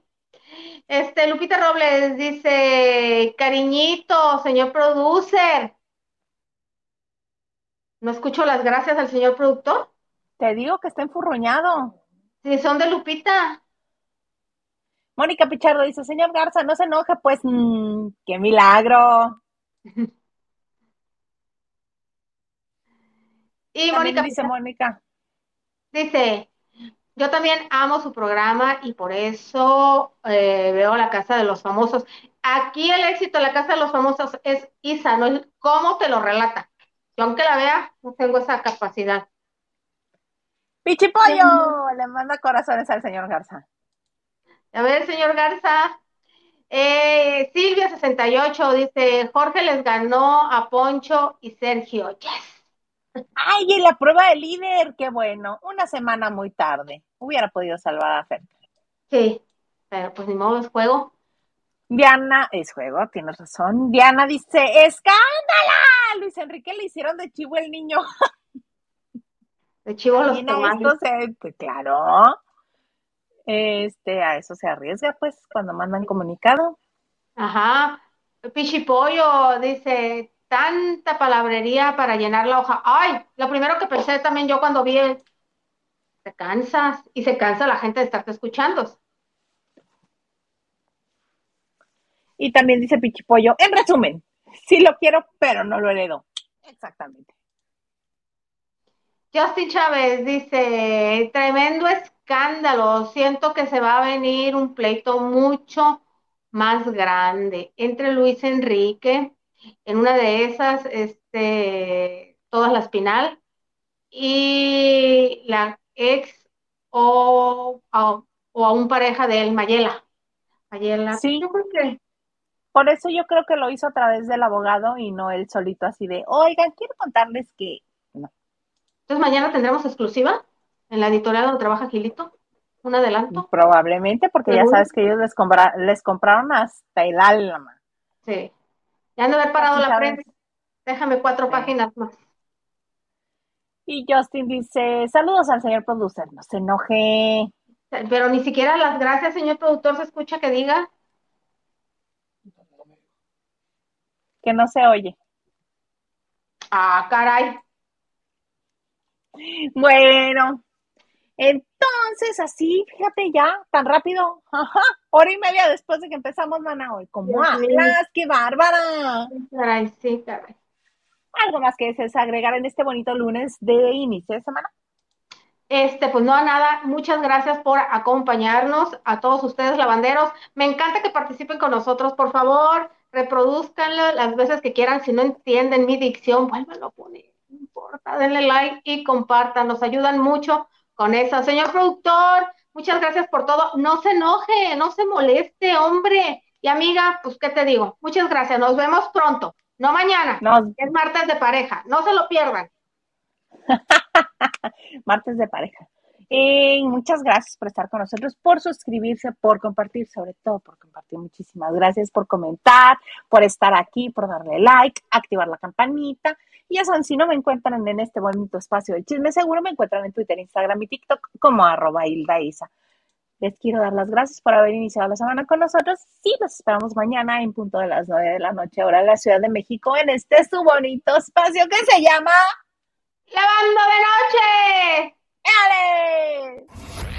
Este, Lupita Robles dice, cariñito, señor producer. ¿No escucho las gracias al señor productor? Te digo que está enfurruñado. Si son de Lupita. Mónica Pichardo dice, señor Garza, no se enoje, pues, mmm, qué milagro. Y Mónica dice Mónica. dice, yo también amo su programa y por eso eh, veo la Casa de los Famosos. Aquí el éxito de la Casa de los Famosos es Isa, no es cómo te lo relata. Yo aunque la vea, no tengo esa capacidad. Pichipollo, le manda corazones al señor Garza. A ver, señor Garza. Eh, Silvia68 dice, Jorge les ganó a Poncho y Sergio. Yes. Ay, y la prueba de líder, qué bueno. Una semana muy tarde. Hubiera podido salvar a Fer. Sí, pero pues ni modo, es juego. Diana, es juego, tienes razón. Diana dice, ¡escándala! Luis Enrique le hicieron de chivo el niño. De chivo los tomates. pues claro. Este, a eso se arriesga, pues, cuando mandan comunicado. Ajá. Pichipollo dice, tanta palabrería para llenar la hoja. Ay, lo primero que pensé también yo cuando vi el... Te cansas y se cansa la gente de estarte escuchando. Y también dice Pichipollo, en resumen, *laughs* sí lo quiero, pero no lo heredo. Exactamente. Justin Chávez dice, tremendo escándalo, siento que se va a venir un pleito mucho más grande entre Luis Enrique, en una de esas, este, todas la espinal, y la ex o, o, o a un pareja de él, Mayela. Mayela, Sí. yo creo que Por eso yo creo que lo hizo a través del abogado y no él solito así de, oigan, quiero contarles que entonces mañana tendremos exclusiva en la editorial donde trabaja Gilito, un adelanto. probablemente, porque ya sabes que ellos les, compra- les compraron hasta el alma. Sí. Ya han de haber parado la prensa. Déjame cuatro Sí. páginas más. Y Justin dice, saludos al señor producer, no se enoje. Pero ni siquiera las gracias, señor productor, se escucha que diga. No que no se oye. Ah, caray. Bueno, entonces así, fíjate ya, tan rápido, ajá, hora y media después de que empezamos, mana, hoy, ¿cómo hablas? ¡Qué bárbara! Caray, sí, caray. ¿Algo más que desees agregar en este bonito lunes de inicio de semana? Este, pues no, nada, muchas gracias por acompañarnos a todos ustedes, lavanderos. Me encanta que participen con nosotros, por favor, reproduzcanlo las veces que quieran. Si no entienden mi dicción, vuélvanlo a poner, no importa, denle like y compartan, nos ayudan mucho con eso. Señor productor, muchas gracias por todo. No se enoje, no se moleste, hombre. Y amiga, pues, ¿qué te digo? Muchas gracias, nos vemos pronto, no mañana. Nos, Es martes de pareja, no se lo pierdan. *laughs* martes de pareja. Y muchas gracias por estar con nosotros, por suscribirse, por compartir, sobre todo por compartir. Muchísimas gracias por comentar, por estar aquí, por darle like, activar la campanita empiezan, si no me encuentran en este bonito espacio del chisme, seguro me encuentran en Twitter, Instagram y TikTok como arroba Hilda Isa. Les quiero dar las gracias por haber iniciado la semana con nosotros. Sí, los esperamos mañana en punto de las 9 de la noche, hora de la Ciudad de México, en este su bonito espacio que se llama Lavando de Noche. ¡Ale!